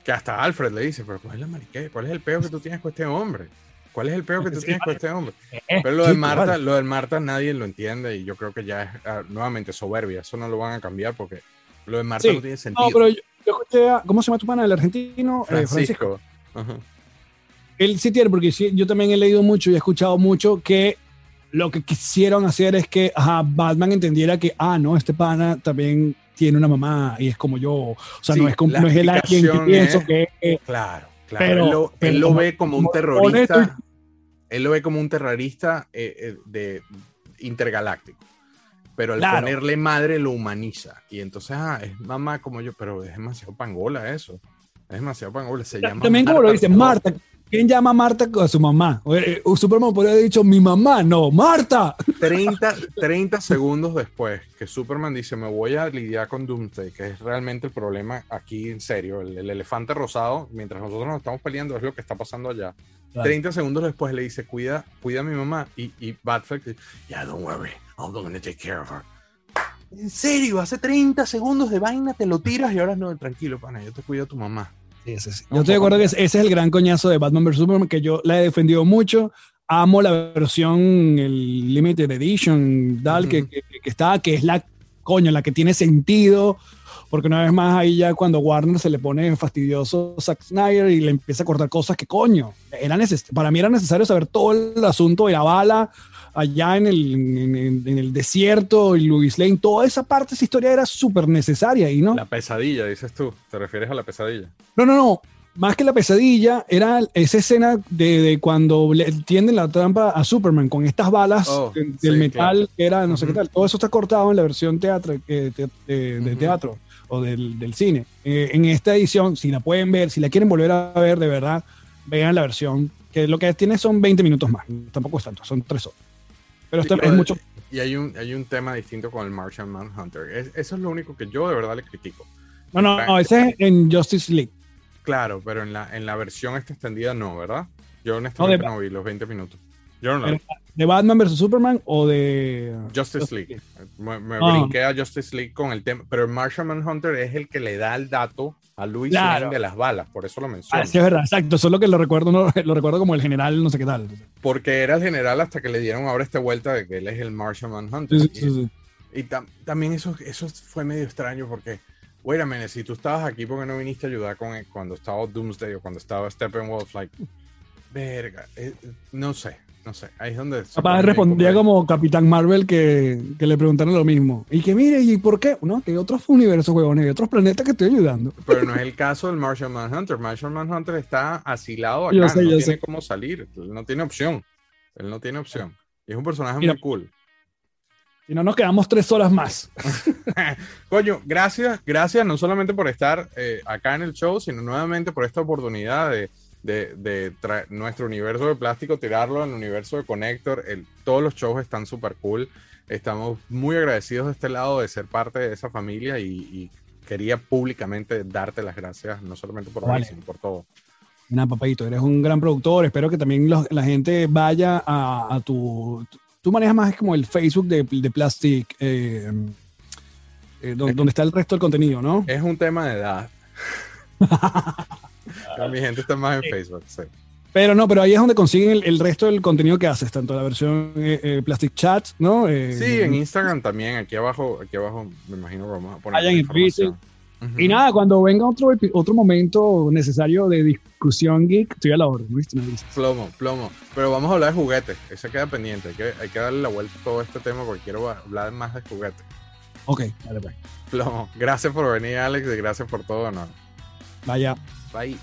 Que hasta Alfred le dice, pero ¿cuál es la mariquera? ¿Cuál es el peo que tú tienes con este hombre? ¿Cuál es el peo que tú <laughs> Sí, tienes con este hombre? <laughs> Eh, Pero lo de Marta, vale. lo de Marta nadie lo entiende y yo creo que ya es ah, nuevamente soberbia. Eso no lo van a cambiar porque lo de Marta Sí. no tiene sentido. No, pero yo, yo escuché a, ¿cómo se llama tu pana? El argentino, eh, Francisco. Ajá. Él sí tiene, porque sí, yo también he leído mucho y he escuchado mucho que lo que quisieron hacer es que ajá, Batman entendiera que, ah, no, este pana también tiene una mamá y es como yo. O sea, Sí, no es, como, no es el alguien que pienso es- que eh, Claro, claro. Pero- él lo, él ve como un terrorista. honesto Él lo ve como un terrorista eh, eh, de intergaláctico. Pero al Claro. ponerle madre lo humaniza. Y entonces, ah, es mamá como yo, pero es demasiado pangola eso. Es demasiado pangola. Se llama también como lo Marta dice. Marta. ¿Quién llama a Marta a su mamá? O, eh, Superman podría haber dicho mi mamá, no, Marta. 30, 30 segundos después que Superman dice me voy a lidiar con Doomsday, que es realmente el problema aquí en serio, el, el elefante rosado, mientras nosotros nos estamos peleando es lo que está pasando allá. Claro. 30 segundos después le dice cuida, cuida a mi mamá y, y Batfleck dice, yeah, don't worry, I'm gonna take care of her. En serio, hace 30 segundos de vaina te lo tiras y ahora no, tranquilo, pana, yo te cuido a tu mamá. Yo estoy de acuerdo que ese es el gran coñazo de Batman vs. Superman, que yo la he defendido mucho. Amo la versión, el Limited Edition, tal, que, que, que está, que es la coño, la que tiene sentido. Porque una vez más ahí ya cuando Warner se le pone fastidioso a Zack Snyder y le empieza a cortar cosas que coño, era para mí era necesario saber todo el asunto de la bala allá en el, en, en- en el desierto y Louis Lane, toda esa parte, esa historia era súper necesaria y no. La pesadilla, dices tú, te refieres a la pesadilla. No, no, no. Más que la pesadilla, era esa escena de, de cuando le tienden la trampa a Superman con estas balas Oh, de- del sí, metal claro. que era no sé Ujú. qué tal. Todo eso está cortado en la versión teatro, eh, te- de, de Ujú. teatro o del, del cine. Eh, en esta edición, si la pueden ver, si la quieren volver a ver, de verdad, vean la versión, que lo que tiene son 20 minutos más. Tampoco es tanto, son 3 horas. Pero esto es mucho. Y hay un, hay un tema distinto con el Martian Manhunter. Es- eso es lo único que yo de verdad le critico. No, no, no, ese es en Justice League. Claro, pero en la, en la versión esta extendida no, ¿verdad? Yo honestamente de- no, vi los 20 minutos. Pero- ¿De Batman vs. Superman o de. Justice League. Me, me Ah. brinqué a Justice League con el tema. Pero el Martian Manhunter es el que le da el dato a Luis Claro. De las balas, por eso lo menciono. Ah, sí, es verdad, exacto. Solo que lo recuerdo, no, <laughs> lo recuerdo como el general, no sé qué tal. Porque era el general hasta que le dieron ahora esta vuelta de que él es el Martian Manhunter. Sí, sí, Y-. Y tam- también eso, eso fue medio extraño porque, wait a minute, si tú estabas aquí, ¿por qué no viniste a ayudar con cuando estaba Doomsday o cuando estaba Steppenwolf? Like, verga, eh, no sé, no sé. Ahí es donde... Capaz respondía como Capitán Marvel que, que le preguntaron lo mismo. Y que mire, ¿y por qué? No, que hay otros universos, huevones, hay otros planetas que estoy ayudando. Pero no es el caso del Martian Manhunter. Martian Manhunter está asilado acá, Yo sé, no yo tiene sé. cómo salir, él no tiene opción. Él no tiene opción. Y es un personaje Mira. muy cool. Si no, nos quedamos tres horas más. <laughs> Coño, gracias, gracias no solamente por estar eh, acá en el show, sino nuevamente por esta oportunidad de, de, de nuestro universo de plástico, tirarlo el universo de Connector. El- todos los shows están súper cool. Estamos muy agradecidos de este lado de ser parte de esa familia y, y quería públicamente darte las gracias, no solamente por Vale. venir, sino por todo. Nada, papadito, eres un gran productor. Espero que también los- la gente vaya a, a tu. Tú manejas más como el Facebook de, de Plastic, eh, eh, don- donde está el resto del contenido, ¿no? Es un tema de edad. <laughs> Mi gente está más en Facebook, sí. Pero no, pero ahí es donde consiguen el, el resto del contenido que haces, tanto la versión eh, eh, Plastic Chat, ¿no? Eh, Sí, en Instagram también, aquí abajo, aquí abajo me imagino que vamos a poner la en información. Y nada, cuando venga otro, otro momento necesario de discusión geek, estoy a la orden, ¿viste? Dices. Plomo, plomo. Pero vamos a hablar de juguetes. Eso queda pendiente. Hay que, hay que darle la vuelta a todo este tema porque quiero hablar más de juguetes. Ok, dale, pues. Plomo. Gracias por venir, Alex, y gracias por todo. No. Vaya. Bye.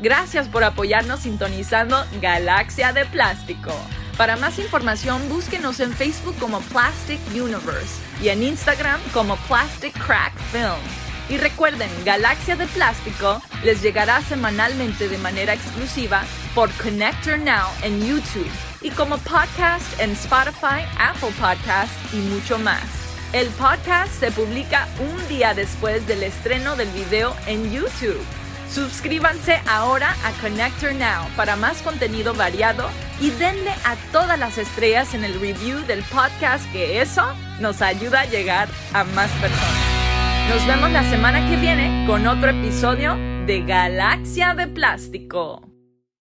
Gracias por apoyarnos sintonizando Galaxia de Plástico. Para más información, búsquenos en Facebook como Plastic Universe y en Instagram como Plastic Crack Film. Y recuerden, Galaxia de Plástico les llegará semanalmente de manera exclusiva por Connector Now en YouTube y como podcast en Spotify, Apple Podcast y mucho más. El podcast se publica un día después del estreno del video en YouTube. Suscríbanse ahora a Connector Now para más contenido variado y denle a todas las estrellas en el review del podcast que eso nos ayuda a llegar a más personas. Nos vemos la semana que viene con otro episodio de Galaxia de Plástico.